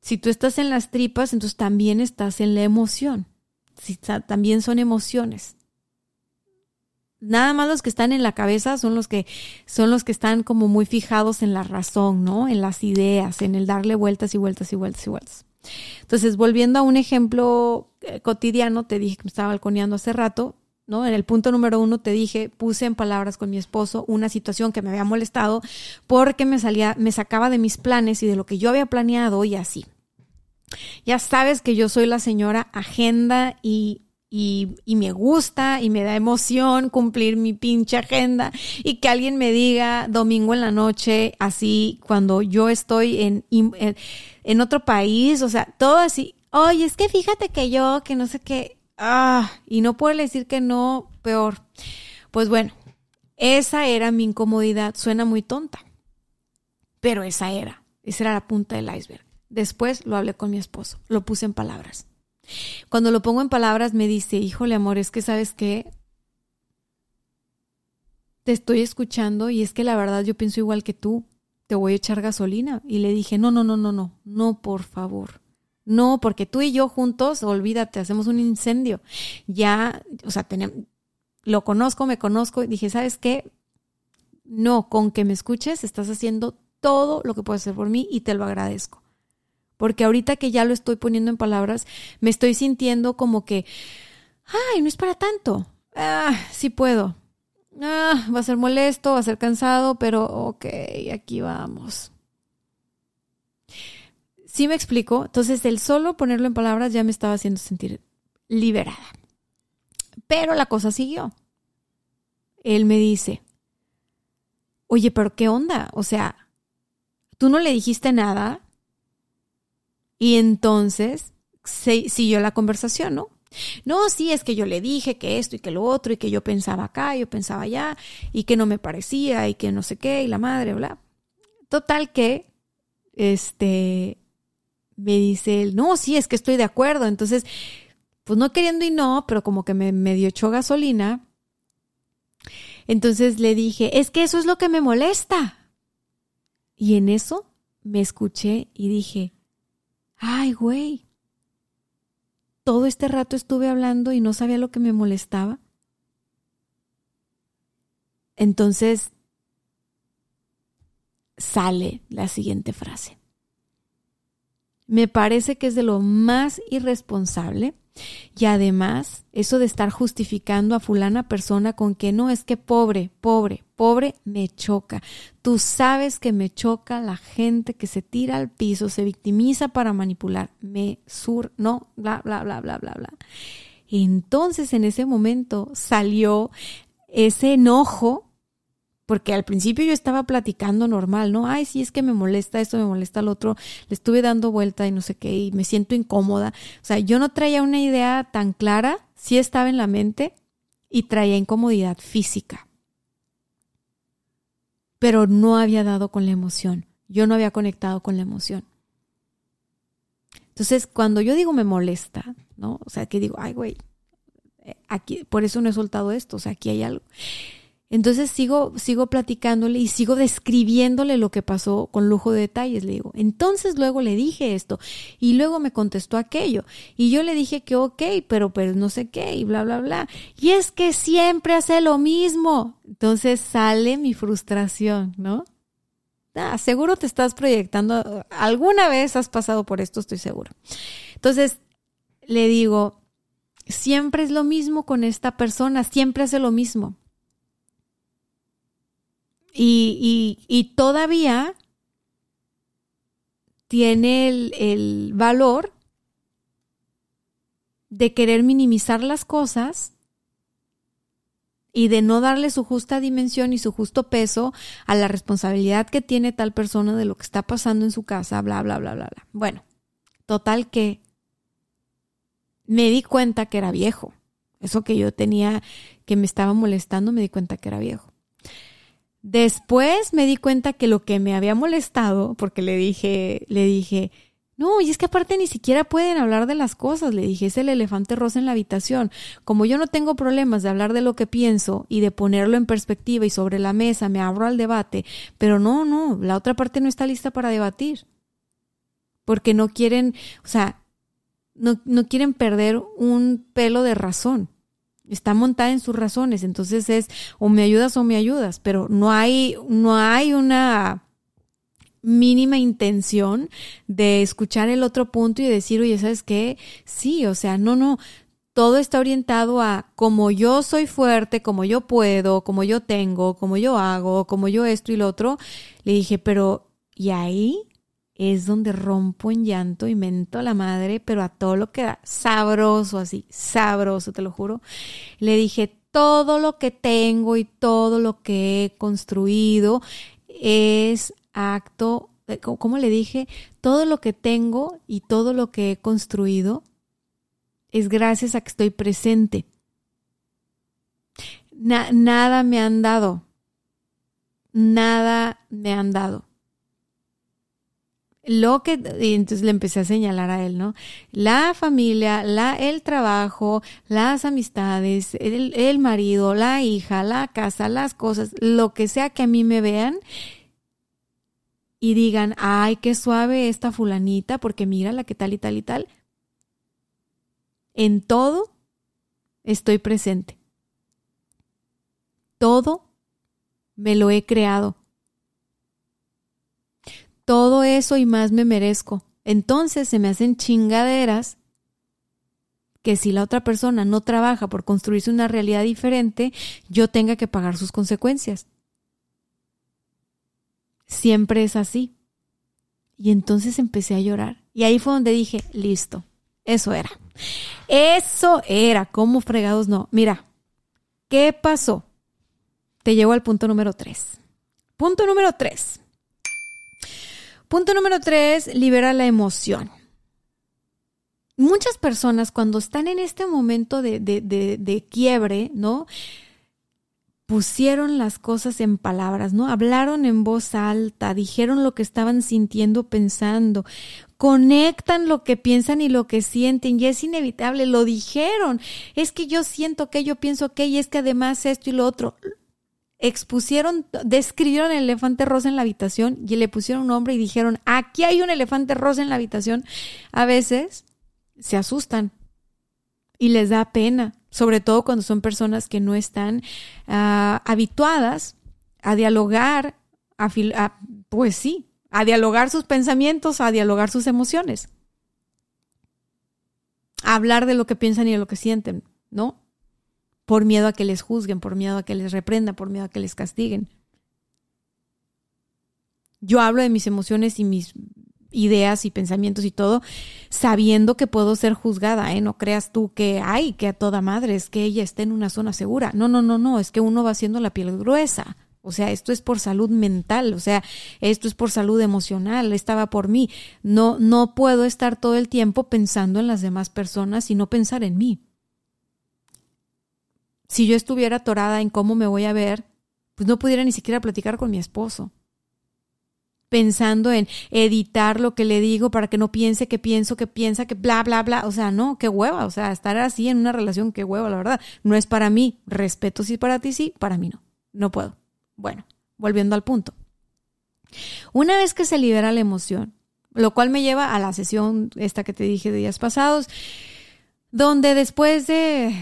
si tú estás en las tripas, entonces también estás en la emoción. También son emociones. Nada más los que están en la cabeza son los que son los que están como muy fijados en la razón, ¿no? En las ideas, en el darle vueltas y vueltas y vueltas y vueltas. Entonces, volviendo a un ejemplo eh, cotidiano, te dije que me estaba balconeando hace rato, ¿no? En el punto número uno te dije, puse en palabras con mi esposo una situación que me había molestado porque me salía, me sacaba de mis planes y de lo que yo había planeado y así. Ya sabes que yo soy la señora agenda y, y, me gusta y me da emoción cumplir mi pinche agenda y que alguien me diga domingo en la noche, así cuando yo estoy en, en, en otro país, o sea, todo así. Oye, es que fíjate que yo, que no sé qué, ah, y no puedo decir que no, peor. Pues bueno, esa era mi incomodidad. Suena muy tonta, pero esa era. Esa era la punta del iceberg. Después lo hablé con mi esposo, lo puse en palabras. Cuando lo pongo en palabras me dice, híjole amor, es que sabes que te estoy escuchando y es que la verdad yo pienso igual que tú, te voy a echar gasolina. Y le dije, no, no, no, no, no, no, por favor. No, porque tú y yo juntos, olvídate, hacemos un incendio. Ya, o sea, tenemos, lo conozco, me conozco, y dije, ¿sabes qué? No, con que me escuches, estás haciendo todo lo que puedes hacer por mí y te lo agradezco porque ahorita que ya lo estoy poniendo en palabras, me estoy sintiendo como que, ay, no es para tanto. Ah, sí puedo. Ah, va a ser molesto, va a ser cansado, pero ok, aquí vamos. ¿Sí me explico? Entonces, el solo ponerlo en palabras ya me estaba haciendo sentir liberada. Pero la cosa siguió. Él me dice, oye, pero ¿qué onda? O sea, tú no le dijiste nada, y entonces siguió la conversación, ¿no? No, sí, es que yo le dije que esto y que lo otro y que yo pensaba acá, yo pensaba allá y que no me parecía y que no sé qué y la madre, bla. Total que, este, me dice él, no, sí, es que estoy de acuerdo. Entonces, pues no queriendo y no, pero como que me medio echó gasolina. Entonces le dije, es que eso es lo que me molesta. Y en eso me escuché y dije, ay, güey, todo este rato estuve hablando y no sabía lo que me molestaba. Entonces sale la siguiente frase. Me parece que es de lo más irresponsable y además, eso de estar justificando a fulana persona con que no es que pobre, pobre, pobre, me choca. Tú sabes que me choca la gente que se tira al piso, se victimiza para manipular, me sur, no, bla, bla, bla, bla, bla, bla. Entonces en ese momento salió ese enojo porque al principio yo estaba platicando normal, ¿no? Ay, sí, es que me molesta esto, me molesta lo otro, le estuve dando vuelta y no sé qué, y me siento incómoda. O sea, yo no traía una idea tan clara, sí estaba en la mente y traía incomodidad física. Pero no había dado con la emoción, yo no había conectado con la emoción. Entonces, cuando yo digo me molesta, ¿no? O sea, que digo, ay, güey, eh, aquí, por eso no he soltado esto, o sea, aquí hay algo. Entonces sigo, sigo platicándole y sigo describiéndole lo que pasó con lujo de detalles. Le digo, entonces luego le dije esto y luego me contestó aquello. Y yo le dije que ok, pero, pero no sé qué y bla, bla, bla. Y es que siempre hace lo mismo. Entonces sale mi frustración, ¿no? Ah, seguro te estás proyectando. Alguna vez has pasado por esto, estoy seguro. Entonces le digo, siempre es lo mismo con esta persona, siempre hace lo mismo y, todavía tiene el, valor de querer minimizar las cosas y de no darle su justa dimensión y su justo peso a la responsabilidad que tiene tal persona de lo que está pasando en su casa, bla, bla, bla, bla, bla. Bueno, total que me di cuenta que era viejo. Eso que yo tenía, que me estaba molestando, me di cuenta que era viejo. Después me di cuenta que lo que me había molestado, porque le dije, le dije, no, y es que aparte ni siquiera pueden hablar de las cosas, le dije, es el elefante rosa en la habitación. Como yo no tengo problemas de hablar de lo que pienso y de ponerlo en perspectiva y sobre la mesa, me abro al debate, pero no, no, la otra parte no está lista para debatir. Porque no quieren, o sea, no, no quieren perder un pelo de razón está montada en sus razones, entonces es o me ayudas o me ayudas, pero no hay, no hay una mínima intención de escuchar el otro punto y decir, oye, ¿sabes qué? Sí, o sea, no, no, todo está orientado a como yo soy fuerte, como yo puedo, como yo tengo, como yo hago, como yo esto y lo otro. Le dije, pero ¿y ahí? Es donde rompo en llanto y mento a la madre, pero a todo lo que da, sabroso así, sabroso, te lo juro. Le dije, todo lo que tengo y todo lo que he construido es acto, ¿cómo le dije? Todo lo que tengo y todo lo que he construido es gracias a que estoy presente. nada me han dado. Nada me han dado lo que, y entonces le empecé a señalar a él, ¿no? La familia, la, el trabajo, las amistades, el, el marido, la hija, la casa, las cosas, lo que sea que a mí me vean y digan, ay, qué suave esta fulanita, porque mira la que tal y tal y tal. En todo estoy presente. Todo me lo he creado todo eso y más me merezco. Entonces se me hacen chingaderas que si la otra persona no trabaja por construirse una realidad diferente, yo tenga que pagar sus consecuencias. Siempre es así. Y entonces empecé a llorar. Y ahí fue donde dije, listo, eso era. Eso era, ¿cómo fregados no? Mira, ¿qué pasó? Te llevo al punto número tres. Punto número tres. Punto número tres, libera la emoción. Muchas personas cuando están en este momento de, de, quiebre, ¿no? pusieron las cosas en palabras, ¿no? Hablaron en voz alta, dijeron lo que estaban sintiendo, pensando, conectan lo que piensan y lo que sienten, y es inevitable, lo dijeron, es que yo siento que yo pienso que, y es que además esto y lo otro, expusieron, describieron el elefante rosa en la habitación y le pusieron un nombre y dijeron, aquí hay un elefante rosa en la habitación, a veces se asustan y les da pena, sobre todo cuando son personas que no están ah, habituadas a dialogar, a, pues sí, a dialogar sus pensamientos, a dialogar sus emociones, a hablar de lo que piensan y de lo que sienten, ¿no? Por miedo a que les juzguen, por miedo a que les reprendan, por miedo a que les castiguen. Yo hablo de mis emociones y mis ideas y pensamientos y todo, sabiendo que puedo ser juzgada, ¿eh? No creas tú que, ay, que a toda madre es que ella esté en una zona segura. No, no, no, no, es que uno va haciendo la piel gruesa. O sea, esto es por salud mental, o sea, esto es por salud emocional, estaba por mí. No, no puedo estar todo el tiempo pensando en las demás personas y no pensar en mí si yo estuviera atorada en cómo me voy a ver, pues no pudiera ni siquiera platicar con mi esposo. pensando en editar lo que le digo para que no piense que pienso que piensa que bla, bla, bla. O sea, no, qué hueva. O sea, estar así en una relación, qué hueva, la verdad. No es para mí. Respeto si para ti sí, para mí no. No puedo. Bueno, volviendo al punto. Una vez que se libera la emoción, lo cual me lleva a la sesión esta que te dije de días pasados, donde después de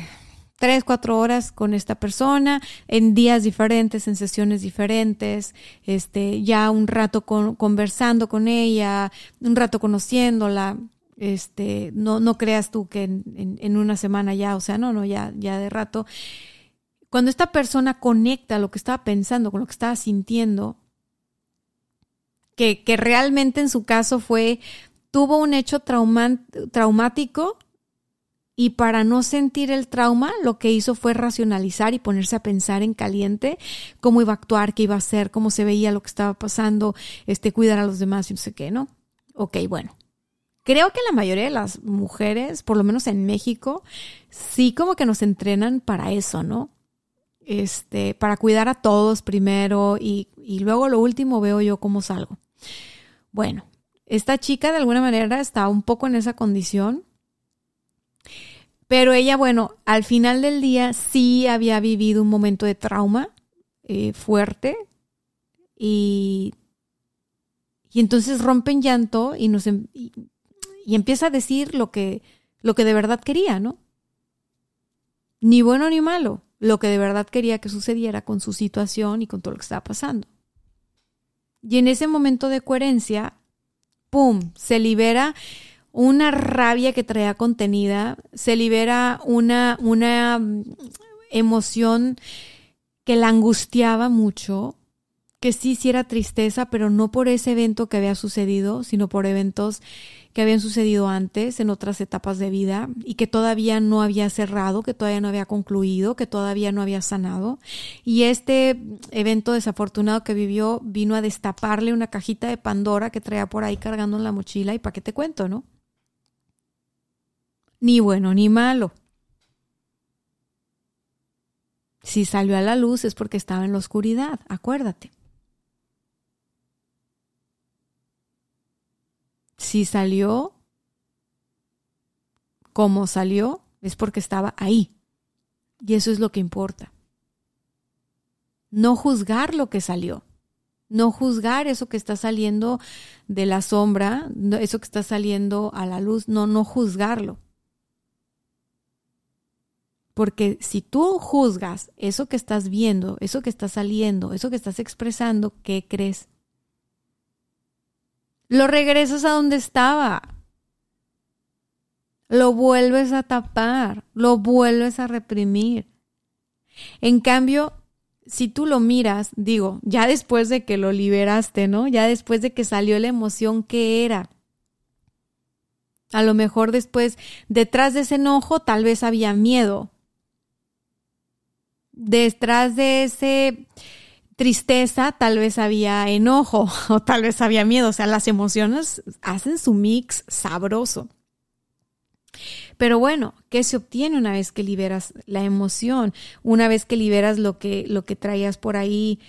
tres, cuatro horas con esta persona, en días diferentes, en sesiones diferentes, este, ya un rato conversando con ella, un rato conociéndola, este, no, no creas tú que en, una semana ya, o sea, no, no, ya, ya de rato. Cuando esta persona conecta lo que estaba pensando con lo que estaba sintiendo, que, que realmente en su caso fue, tuvo un hecho traumático y para no sentir el trauma, lo que hizo fue racionalizar y ponerse a pensar en caliente cómo iba a actuar, qué iba a hacer, cómo se veía lo que estaba pasando, este, cuidar a los demás y no sé qué, ¿no? Ok, bueno. Creo que la mayoría de las mujeres, por lo menos en México, sí como que nos entrenan para eso, ¿no? Este, para cuidar a todos primero y, y luego lo último veo yo cómo salgo. Bueno, esta chica de alguna manera está un poco en esa condición pero ella, bueno, al final del día sí había vivido un momento de trauma eh, fuerte y, y entonces rompe en llanto y, nos, em, y, empieza a decir lo que, lo que de verdad quería, ¿no? Ni bueno ni malo, lo que de verdad quería que sucediera con su situación y con todo lo que estaba pasando. Y en ese momento de coherencia, ¡pum!, se libera una rabia que traía contenida, se libera una, una emoción que la angustiaba mucho, que sí, sí era tristeza, pero no por ese evento que había sucedido, sino por eventos que habían sucedido antes, en otras etapas de vida, y que todavía no había cerrado, que todavía no había concluido, que todavía no había sanado. Y este evento desafortunado que vivió vino a destaparle una cajita de Pandora que traía por ahí cargando en la mochila, y para qué te cuento, ¿no? Ni bueno ni malo. Si salió a la luz es porque estaba en la oscuridad, acuérdate. Si salió como salió, es porque estaba ahí. Y eso es lo que importa. No juzgar lo que salió. No juzgar eso que está saliendo de la sombra, eso que está saliendo a la luz, no, no juzgarlo. Porque si tú juzgas eso que estás viendo, eso que está saliendo, eso que estás expresando, ¿qué crees? Lo regresas a donde estaba. Lo vuelves a tapar, lo vuelves a reprimir. En cambio, si tú lo miras, digo, ya después de que lo liberaste, ¿no? Ya después de que salió la emoción, ¿qué era? A lo mejor después, detrás de ese enojo, tal vez había miedo, detrás de ese tristeza tal vez había enojo o tal vez había miedo. O sea, las emociones hacen su mix sabroso. Pero bueno, ¿qué se obtiene una vez que liberas la emoción? Una vez que liberas lo que, lo que traías por ahí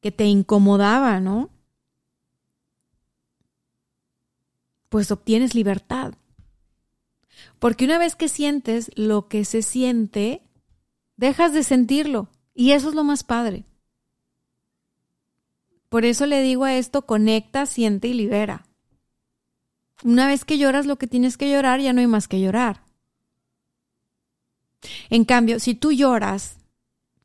que te incomodaba, ¿no? Pues obtienes libertad. Porque una vez que sientes lo que se siente, Dejas de sentirlo. Y eso es lo más padre. Por eso le digo a esto, conecta, siente y libera. Una vez que lloras lo que tienes que llorar, ya no hay más que llorar. En cambio, si tú lloras,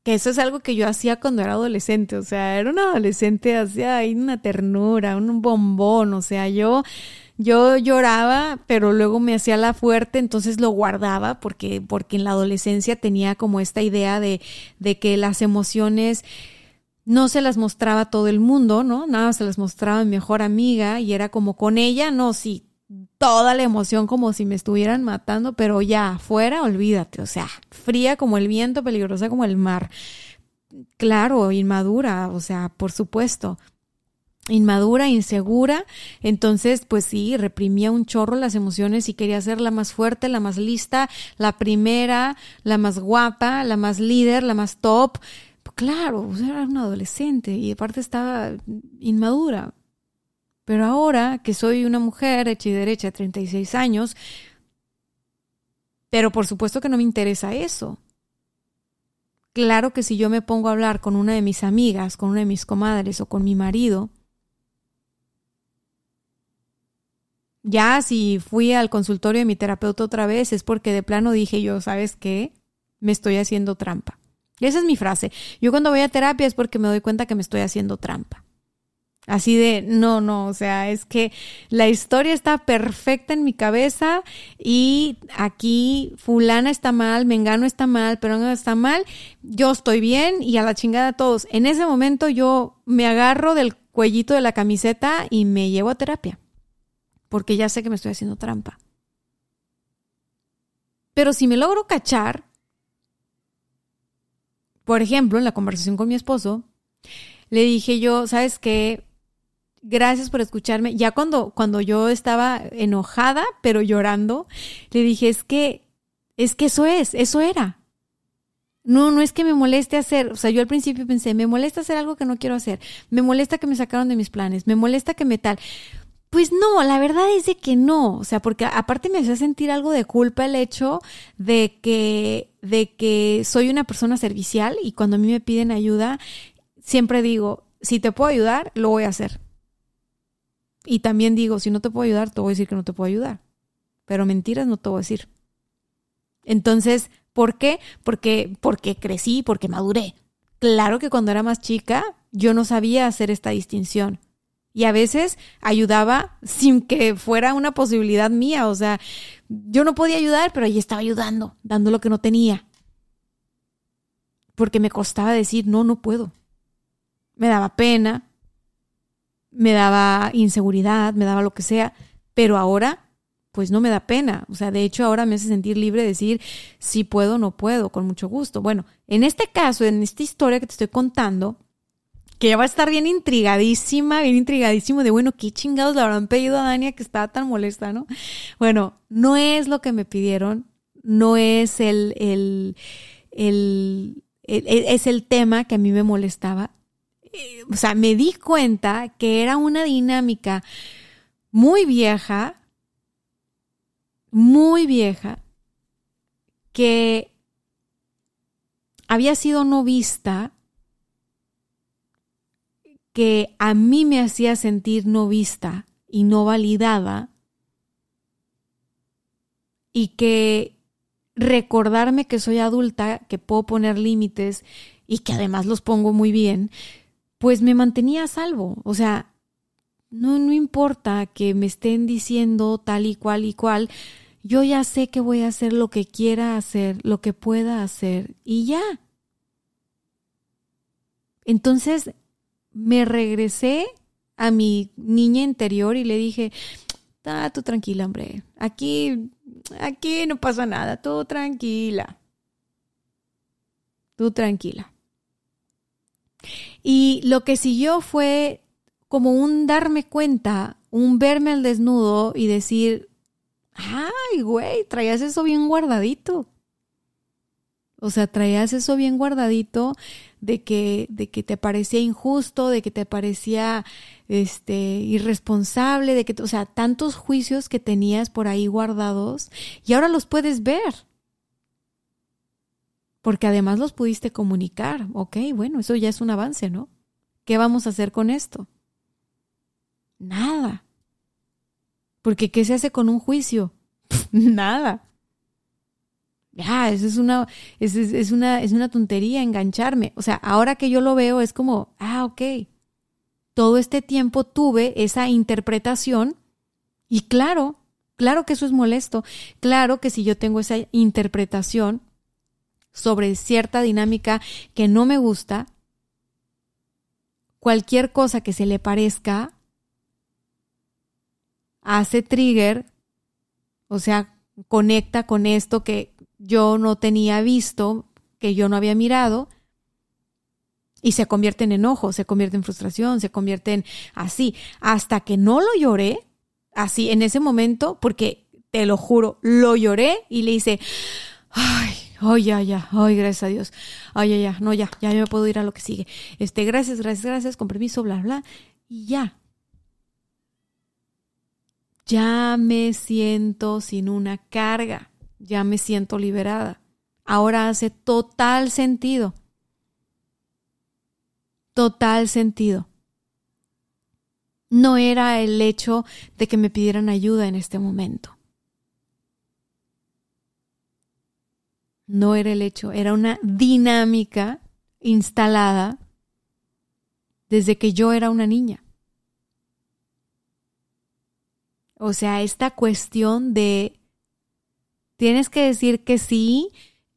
que eso es algo que yo hacía cuando era adolescente, o sea, era una adolescente, hacía una ternura, un bombón, o sea, yo yo lloraba, pero luego me hacía la fuerte, entonces lo guardaba porque, porque en la adolescencia tenía como esta idea de, de que las emociones no se las mostraba a todo el mundo, ¿no? Nada, se las mostraba a mi mejor amiga y era como con ella, no, sí, toda la emoción como si me estuvieran matando, pero ya, afuera, olvídate, o sea, fría como el viento, peligrosa como el mar. Claro, inmadura, o sea, por supuesto inmadura, insegura, entonces pues sí, reprimía un chorro las emociones y quería ser la más fuerte, la más lista, la primera, la más guapa, la más líder, la más top. Pues claro, era una adolescente y aparte estaba inmadura. Pero ahora que soy una mujer hecha y derecha de 36 años, pero por supuesto que no me interesa eso. Claro que si yo me pongo a hablar con una de mis amigas, con una de mis comadres o con mi marido, ya si fui al consultorio de mi terapeuta otra vez es porque de plano dije yo, ¿sabes qué? Me estoy haciendo trampa. Esa es mi frase. Yo cuando voy a terapia es porque me doy cuenta que me estoy haciendo trampa. Así de, no, no, o sea, es que la historia está perfecta en mi cabeza y aquí fulana está mal, mengano está mal, pero no está mal, yo estoy bien y a la chingada todos. En ese momento yo me agarro del cuellito de la camiseta y me llevo a terapia, porque ya sé que me estoy haciendo trampa. Pero si me logro cachar, por ejemplo, en la conversación con mi esposo, le dije yo, ¿sabes qué? gracias por escucharme. Ya cuando, cuando yo estaba enojada, pero llorando, le dije, es que, es que eso es, eso era. No, no es que me moleste hacer, o sea, yo al principio pensé, me molesta hacer algo que no quiero hacer, me molesta que me sacaron de mis planes, me molesta que me tal. Pues no, la verdad es de que no, o sea, porque aparte me hacía sentir algo de culpa el hecho de que, de que soy una persona servicial y cuando a mí me piden ayuda, siempre digo, si te puedo ayudar, lo voy a hacer. Y también digo, si no te puedo ayudar, te voy a decir que no te puedo ayudar. Pero mentiras no te voy a decir. Entonces, ¿por qué? Porque, porque crecí, porque maduré. Claro que cuando era más chica, yo no sabía hacer esta distinción. Y a veces ayudaba sin que fuera una posibilidad mía. O sea, yo no podía ayudar, pero ahí estaba ayudando, dando lo que no tenía. Porque me costaba decir, no, no puedo. Me daba pena, me daba inseguridad, me daba lo que sea, pero ahora pues no me da pena. O sea, de hecho ahora me hace sentir libre de decir si puedo no puedo, con mucho gusto. Bueno, en este caso, en esta historia que te estoy contando, que ya va a estar bien intrigadísima, bien intrigadísimo de, bueno, ¿qué chingados le habrán pedido a Dania que estaba tan molesta, no? Bueno, no es lo que me pidieron, no es el, el, el, el es el tema que a mí me molestaba, o sea, me di cuenta que era una dinámica muy vieja, muy vieja, que había sido no vista, que a mí me hacía sentir no vista y no validada, y que recordarme que soy adulta, que puedo poner límites y que además los pongo muy bien, pues me mantenía a salvo. O sea, no, no importa que me estén diciendo tal y cual y cual, yo ya sé que voy a hacer lo que quiera hacer, lo que pueda hacer y ya. Entonces me regresé a mi niña interior y le dije, ah, tú tranquila, hombre, aquí, aquí no pasa nada, tú tranquila, tú tranquila. Y lo que siguió fue como un darme cuenta, un verme al desnudo y decir, ay, güey, traías eso bien guardadito. O sea, traías eso bien guardadito de que, de que te parecía injusto, de que te parecía este, irresponsable, de que, o sea, tantos juicios que tenías por ahí guardados y ahora los puedes ver porque además los pudiste comunicar. Ok, bueno, eso ya es un avance, ¿no? ¿Qué vamos a hacer con esto? Nada. Porque ¿qué se hace con un juicio? Nada. Ya, eso es una, es, es, una, es una tontería engancharme. O sea, ahora que yo lo veo es como, ah, ok. Todo este tiempo tuve esa interpretación y claro, claro que eso es molesto. Claro que si yo tengo esa interpretación, sobre cierta dinámica que no me gusta, cualquier cosa que se le parezca hace trigger, o sea, conecta con esto que yo no tenía visto, que yo no había mirado, y se convierte en enojo, se convierte en frustración, se convierte en así, hasta que no lo lloré, así en ese momento, porque te lo juro, lo lloré y le hice, ay, Ay, ya, ya, ay, gracias a Dios. Ay, ya, ya, no, ya, ya me puedo ir a lo que sigue. Este, gracias, gracias, gracias, con permiso, bla, bla. Y ya. ya me siento sin una carga, ya me siento liberada. Ahora hace total sentido. Total sentido. No era el hecho de que me pidieran ayuda en este momento. No era el hecho, era una dinámica instalada desde que yo era una niña. O sea, esta cuestión de tienes que decir que sí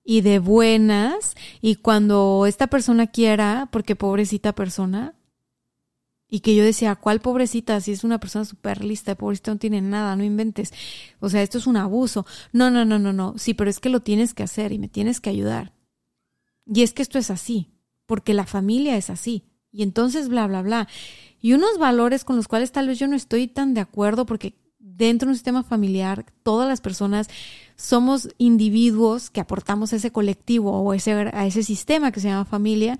y de buenas y cuando esta persona quiera, porque pobrecita persona, y que yo decía, ¿cuál pobrecita? Si es una persona súper lista, pobrecita no tiene nada, no inventes. O sea, esto es un abuso. No, no, no, no, no. Sí, pero es que lo tienes que hacer y me tienes que ayudar. Y es que esto es así, porque la familia es así. Y entonces, bla, bla, bla. Y unos valores con los cuales tal vez yo no estoy tan de acuerdo, porque dentro de un sistema familiar, todas las personas somos individuos que aportamos a ese colectivo o ese, a ese sistema que se llama familia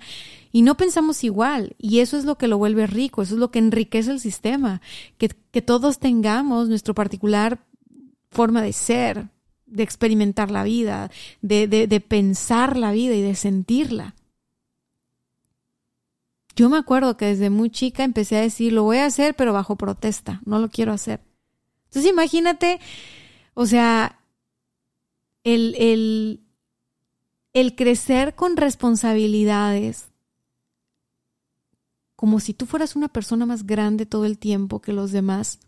y no pensamos igual. Y eso es lo que lo vuelve rico, eso es lo que enriquece el sistema, que, que todos tengamos nuestro particular forma de ser, de experimentar la vida, de, de pensar la vida y de sentirla. Yo me acuerdo que desde muy chica empecé a decir, lo voy a hacer, pero bajo protesta, no lo quiero hacer. Entonces imagínate, o sea, el, el, el crecer con responsabilidades, como si tú fueras una persona más grande todo el tiempo que los demás.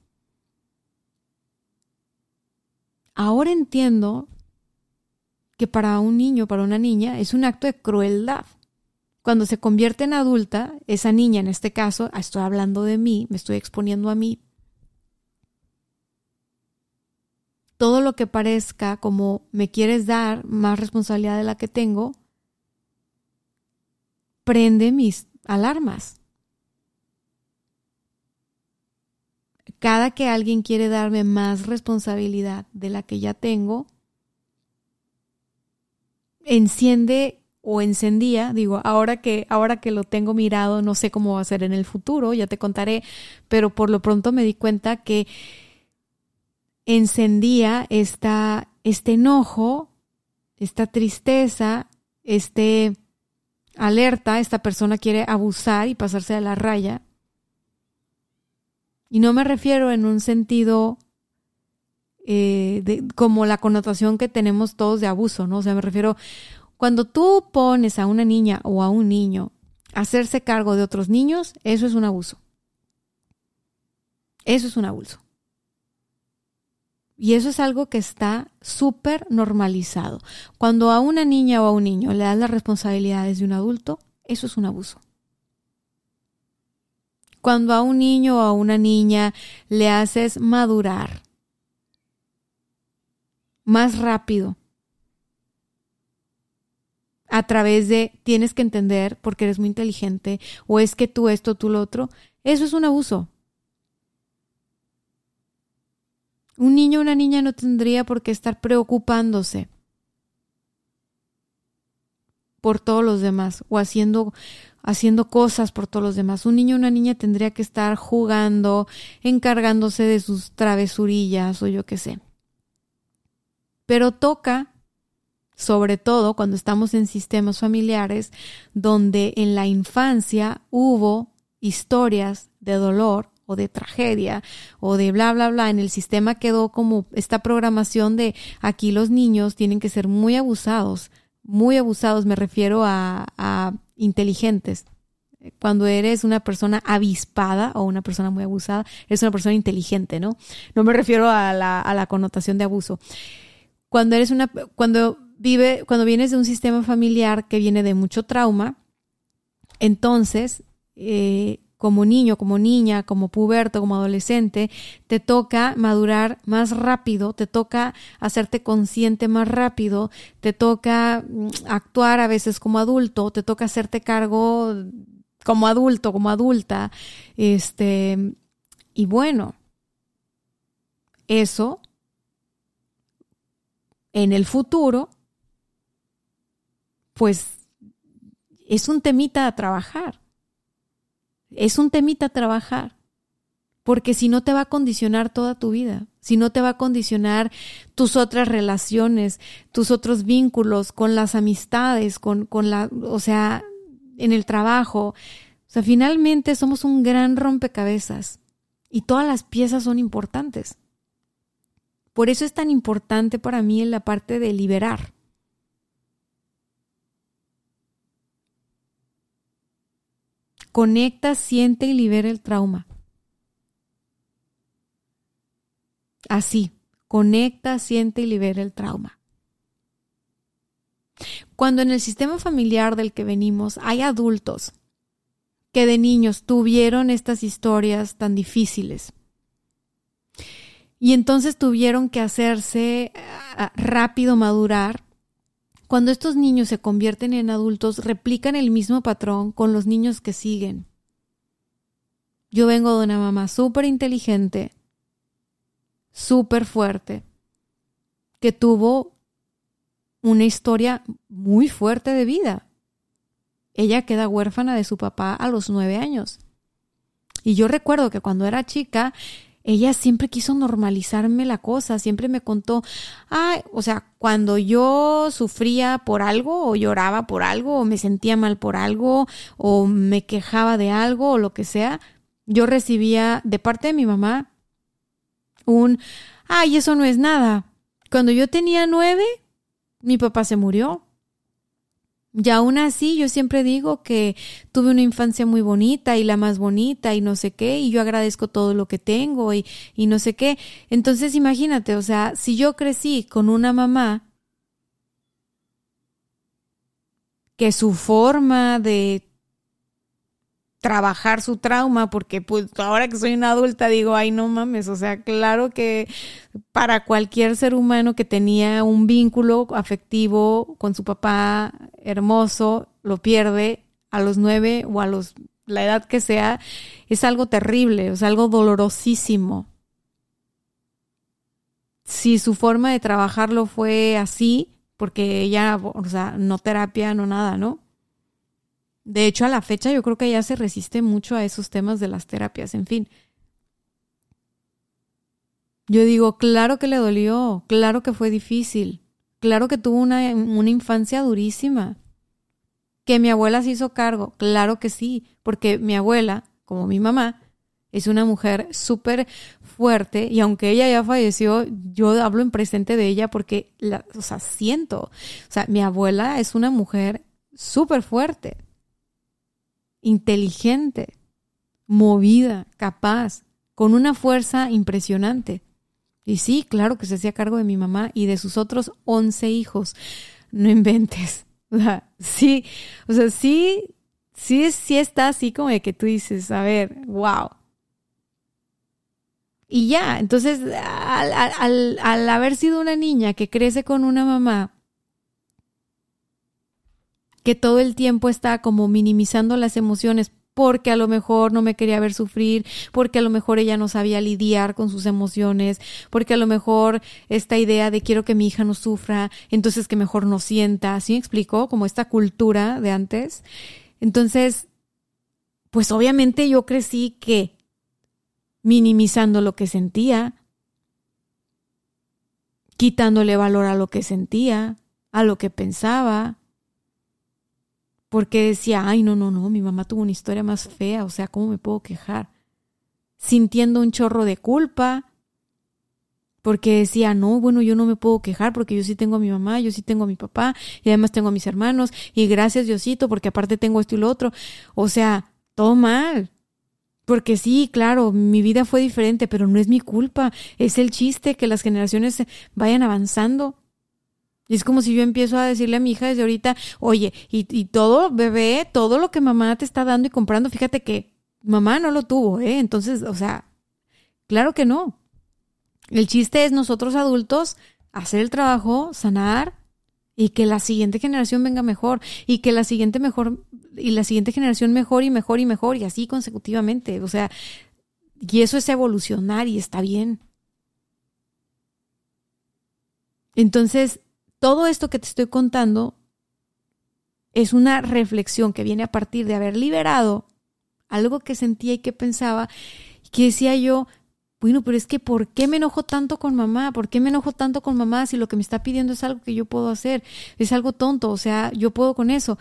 Ahora entiendo que para un niño, para una niña, es un acto de crueldad. Cuando se convierte en adulta, esa niña en este caso, estoy hablando de mí, me estoy exponiendo a mí, todo lo que parezca como me quieres dar más responsabilidad de la que tengo, prende mis alarmas. Cada que alguien quiere darme más responsabilidad de la que ya tengo, enciende o encendía, digo, ahora que ahora que lo tengo mirado, no sé cómo va a ser en el futuro, ya te contaré, pero por lo pronto me di cuenta que encendía esta, este enojo, esta tristeza, este alerta, esta persona quiere abusar y pasarse a la raya. Y no me refiero en un sentido eh, de, como la connotación que tenemos todos de abuso, ¿no? O sea, me refiero, cuando tú pones a una niña o a un niño a hacerse cargo de otros niños, eso es un abuso. Eso es un abuso. Y eso es algo que está súper normalizado. Cuando a una niña o a un niño le das las responsabilidades de un adulto, eso es un abuso. Cuando a un niño o a una niña le haces madurar más rápido a través de tienes que entender porque eres muy inteligente o es que tú esto, tú lo otro, eso es un abuso. Un niño o una niña no tendría por qué estar preocupándose por todos los demás o haciendo, haciendo cosas por todos los demás. Un niño o una niña tendría que estar jugando, encargándose de sus travesurillas o yo qué sé. Pero toca, sobre todo cuando estamos en sistemas familiares donde en la infancia hubo historias de dolor o de tragedia o de bla, bla, bla, en el sistema quedó como esta programación de aquí los niños tienen que ser muy abusados, muy abusados, me refiero a, a inteligentes. Cuando eres una persona avispada o una persona muy abusada, eres una persona inteligente, ¿no? No me refiero a la, a la connotación de abuso. Cuando eres una, cuando vive, cuando vienes de un sistema familiar que viene de mucho trauma, entonces eh, como niño, como niña, como puberto, como adolescente, te toca madurar más rápido, te toca hacerte consciente más rápido, te toca mm, actuar a veces como adulto, te toca hacerte cargo como adulto, como adulta. Este, y bueno, eso en el futuro, pues es un temita a trabajar es un temita trabajar. porque si no te va a condicionar toda tu vida, si no te va a condicionar tus otras relaciones, tus otros vínculos con las amistades, con, con la, o sea, en el trabajo. O sea, finalmente somos un gran rompecabezas y todas las piezas son importantes. Por eso es tan importante para mí en la parte de liberar. Conecta, siente y libera el trauma. Así, conecta, siente y libera el trauma. Cuando en el sistema familiar del que venimos hay adultos que de niños tuvieron estas historias tan difíciles y entonces tuvieron que hacerse ah, rápido madurar, cuando estos niños se convierten en adultos, replican el mismo patrón con los niños que siguen. Yo vengo de una mamá súper inteligente, súper fuerte, que tuvo una historia muy fuerte de vida. Ella queda huérfana de su papá a los nueve años. Y yo recuerdo que cuando era chica, ella siempre quiso normalizarme la cosa, siempre me contó, ay, o sea, cuando yo sufría por algo o lloraba por algo o me sentía mal por algo o me quejaba de algo o lo que sea, yo recibía de parte de mi mamá un, ay, eso no es nada. Cuando yo tenía nueve, mi papá se murió. Y aún así, yo siempre digo que tuve una infancia muy bonita y la más bonita y no sé qué, y yo agradezco todo lo que tengo y, y no sé qué. Entonces, imagínate, o sea, si yo crecí con una mamá que su forma de trabajar su trauma, porque pues ahora que soy una adulta digo, ay no mames, o sea, claro que para cualquier ser humano que tenía un vínculo afectivo con su papá hermoso, lo pierde a los nueve o a los la edad que sea, es algo terrible, es algo dolorosísimo. Si su forma de trabajarlo fue así, porque ella, o sea, no terapia, no nada, ¿no? De hecho, a la fecha yo creo que ella se resiste mucho a esos temas de las terapias, en fin. Yo digo, claro que le dolió, claro que fue difícil, claro que tuvo una, una infancia durísima. Que mi abuela se hizo cargo, claro que sí, porque mi abuela, como mi mamá, es una mujer súper fuerte y aunque ella ya falleció, yo hablo en presente de ella porque, la, o sea, siento, o sea, mi abuela es una mujer súper fuerte inteligente, movida, capaz, con una fuerza impresionante. Y sí, claro que se hacía cargo de mi mamá y de sus otros once hijos. No inventes. Sí, o sea, sí, sí, sí está así como de que tú dices, a ver, wow. Y ya, entonces, al haber sido una niña que crece con una mamá que todo el tiempo está como minimizando las emociones porque a lo mejor no me quería ver sufrir, porque a lo mejor ella no sabía lidiar con sus emociones, porque a lo mejor esta idea de quiero que mi hija no sufra, entonces que mejor no sienta, ¿sí me explicó? Como esta cultura de antes. Entonces, pues obviamente yo crecí que minimizando lo que sentía, quitándole valor a lo que sentía, a lo que pensaba, porque decía, ay, no, no, no, mi mamá tuvo una historia más fea, o sea, ¿cómo me puedo quejar? Sintiendo un chorro de culpa, porque decía, no, bueno, yo no me puedo quejar porque yo sí tengo a mi mamá, yo sí tengo a mi papá, y además tengo a mis hermanos, y gracias Diosito, porque aparte tengo esto y lo otro. O sea, todo mal. Porque sí, claro, mi vida fue diferente, pero no es mi culpa, es el chiste que las generaciones vayan avanzando. Y es como si yo empiezo a decirle a mi hija desde ahorita, oye, y, y todo, bebé, todo lo que mamá te está dando y comprando, fíjate que mamá no lo tuvo, ¿eh? Entonces, o sea, claro que no. El chiste es nosotros adultos hacer el trabajo, sanar y que la siguiente generación venga mejor y que la siguiente mejor y la siguiente generación mejor y mejor y mejor y así consecutivamente, o sea, y eso es evolucionar y está bien. Entonces, todo esto que te estoy contando es una reflexión que viene a partir de haber liberado algo que sentía y que pensaba y que decía yo, bueno, pero es que ¿por qué me enojo tanto con mamá? ¿Por qué me enojo tanto con mamá si lo que me está pidiendo es algo que yo puedo hacer? Es algo tonto, o sea, yo puedo con eso.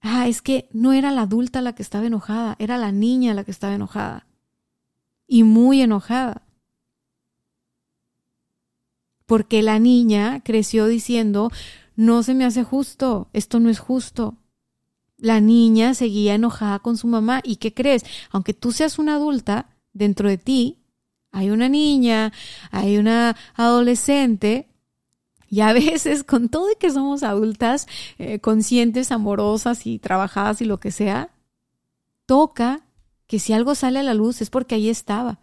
Ah, es que no era la adulta la que estaba enojada, era la niña la que estaba enojada. Y muy enojada. Porque la niña creció diciendo, no se me hace justo, esto no es justo. La niña seguía enojada con su mamá. ¿Y qué crees? Aunque tú seas una adulta, dentro de ti hay una niña, hay una adolescente y a veces, con todo y que somos adultas, eh, conscientes, amorosas y trabajadas y lo que sea, toca que si algo sale a la luz es porque ahí estaba.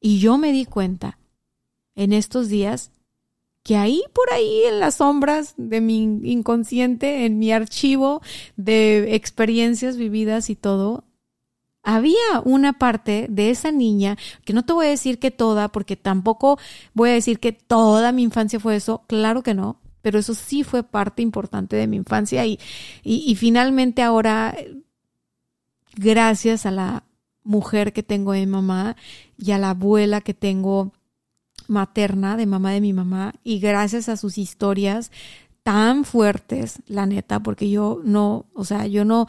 Y yo me di cuenta en estos días que ahí por ahí en las sombras de mi inconsciente, en mi archivo de experiencias vividas y todo, había una parte de esa niña, que no te voy a decir que toda, porque tampoco voy a decir que toda mi infancia fue eso, claro que no, pero eso sí fue parte importante de mi infancia y, y, finalmente ahora, gracias a la mujer que tengo de mamá y a la abuela que tengo materna, de mamá de mi mamá, y gracias a sus historias tan fuertes, la neta, porque yo no, o sea, yo no,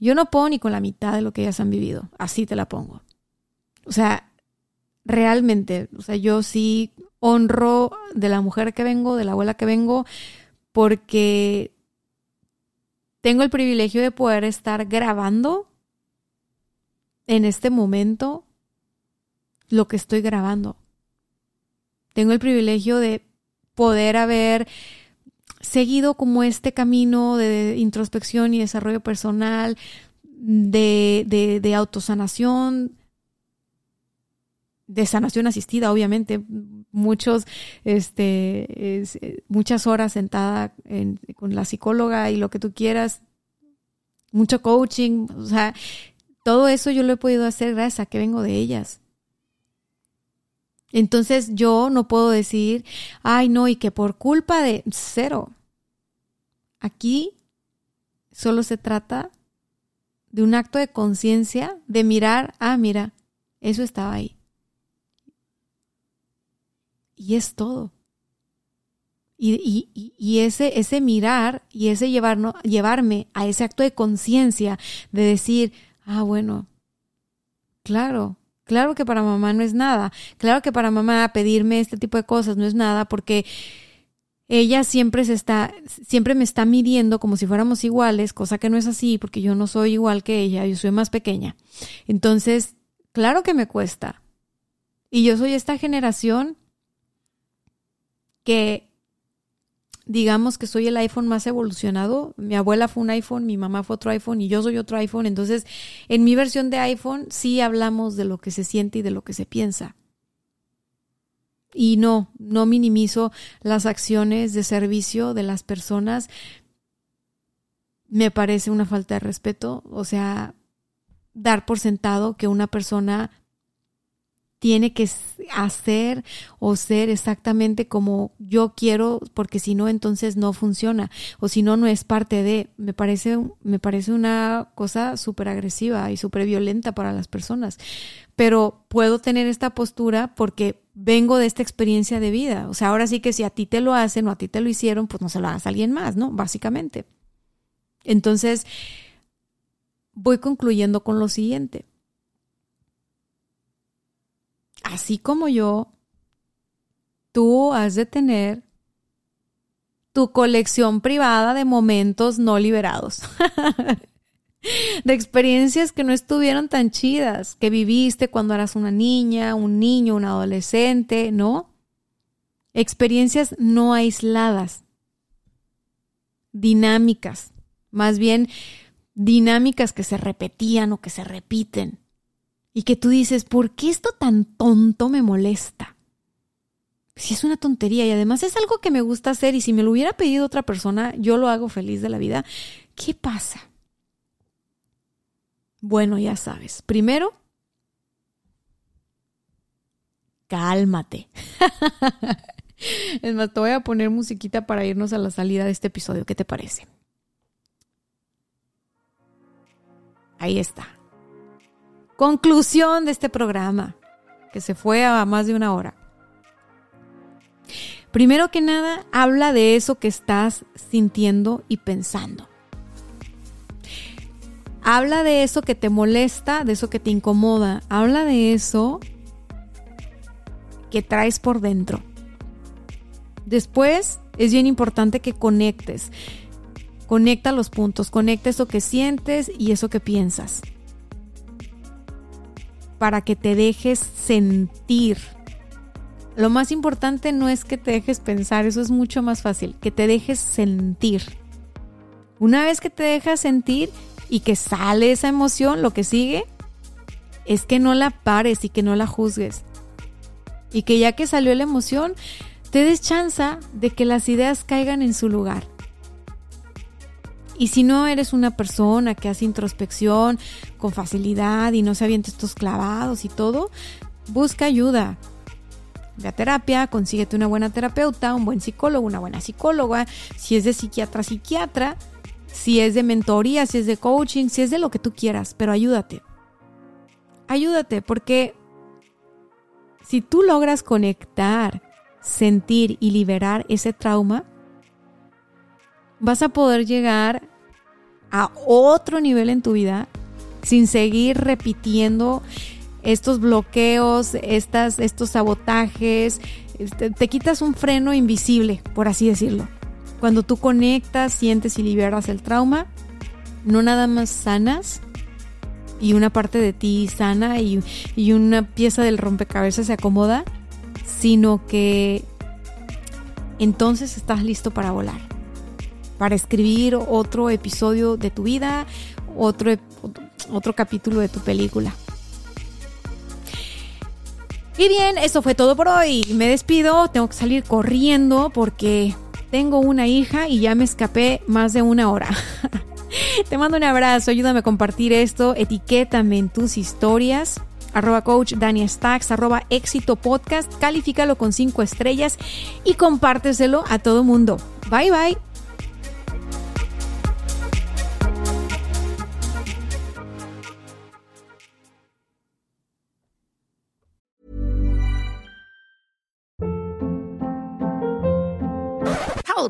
yo no puedo ni con la mitad de lo que ellas han vivido, así te la pongo. O sea, realmente, o sea, yo sí honro de la mujer que vengo, de la abuela que vengo, porque tengo el privilegio de poder estar grabando en este momento lo que estoy grabando. Tengo el privilegio de poder haber seguido como este camino de introspección y desarrollo personal, de, de, autosanación, de sanación asistida, obviamente, muchos, este, muchas horas sentada con la psicóloga y lo que tú quieras, mucho coaching, o sea, todo eso yo lo he podido hacer gracias a que vengo de ellas. Entonces yo no puedo decir, ay no, y que por culpa de cero. Aquí solo se trata de un acto de conciencia, de mirar, ah, mira, eso estaba ahí. Y es todo. Y, y, ese, ese mirar y ese llevarme a ese acto de conciencia de decir, ah, bueno, claro, Claro que para mamá no es nada. Claro que para mamá pedirme este tipo de cosas no es nada porque ella siempre se está, siempre me está midiendo como si fuéramos iguales, cosa que no es así porque yo no soy igual que ella, yo soy más pequeña. Entonces, claro que me cuesta. Y yo soy esta generación que digamos que soy el iPhone más evolucionado. Mi abuela fue un iPhone, mi mamá fue otro iPhone y yo soy otro iPhone. Entonces, en mi versión de iPhone sí hablamos de lo que se siente y de lo que se piensa. Y no, no minimizo las acciones de servicio de las personas. Me parece una falta de respeto. O sea, dar por sentado que una persona tiene que hacer o ser exactamente como yo quiero, porque si no, entonces no funciona, o si no, no es parte de, me parece, me parece una cosa súper agresiva y súper violenta para las personas. Pero puedo tener esta postura porque vengo de esta experiencia de vida. O sea, ahora sí que si a ti te lo hacen o a ti te lo hicieron, pues no se lo hagas a alguien más, ¿no? Básicamente. Entonces, voy concluyendo con lo siguiente así como yo, tú has de tener tu colección privada de momentos no liberados. de experiencias que no estuvieron tan chidas, que viviste cuando eras una niña, un niño, un adolescente, ¿no? Experiencias no aisladas, dinámicas, más bien dinámicas que se repetían o que se repiten y que tú dices, ¿por qué esto tan tonto me molesta? Si es una tontería y además es algo que me gusta hacer y si me lo hubiera pedido otra persona, yo lo hago feliz de la vida. ¿Qué pasa? Bueno, ya sabes. Primero, cálmate. es más, te voy a poner musiquita para irnos a la salida de este episodio. ¿Qué te parece? Ahí está Conclusión de este programa, que se fue a más de una hora. Primero que nada, habla de eso que estás sintiendo y pensando. Habla de eso que te molesta, de eso que te incomoda. Habla de eso que traes por dentro. Después es bien importante que conectes. Conecta los puntos, conecta eso que sientes y eso que piensas. Para que te dejes sentir lo más importante no es que te dejes pensar, eso es mucho más fácil, que te dejes sentir. Una vez que te dejas sentir y que sale esa emoción, lo que sigue es que no la pares y que no la juzgues. Y que ya que salió la emoción, te des chance de que las ideas caigan en su lugar. Y si no eres una persona que hace introspección con facilidad y no se avienta estos clavados y todo, busca ayuda. Ve a terapia, consíguete una buena terapeuta, un buen psicólogo, una buena psicóloga. Si es de psiquiatra, psiquiatra. Si es de mentoría, si es de coaching, si es de lo que tú quieras, pero ayúdate. Ayúdate porque si tú logras conectar, sentir y liberar ese trauma, vas a poder llegar a otro nivel en tu vida sin seguir repitiendo estos bloqueos, estas, estos sabotajes, te, te quitas un freno invisible, por así decirlo. Cuando tú conectas, sientes y liberas el trauma, no nada más sanas y una parte de ti sana y, y una pieza del rompecabezas se acomoda, sino que entonces estás listo para volar, para escribir otro episodio de tu vida, otro, otro capítulo de tu película. Y bien, eso fue todo por hoy. Me despido, tengo que salir corriendo porque tengo una hija y ya me escapé más de una hora. Te mando un abrazo, ayúdame a compartir esto, etiquétame en tus historias. Arroba coach arroba éxito califícalo con cinco estrellas y compárteselo a todo mundo. Bye bye.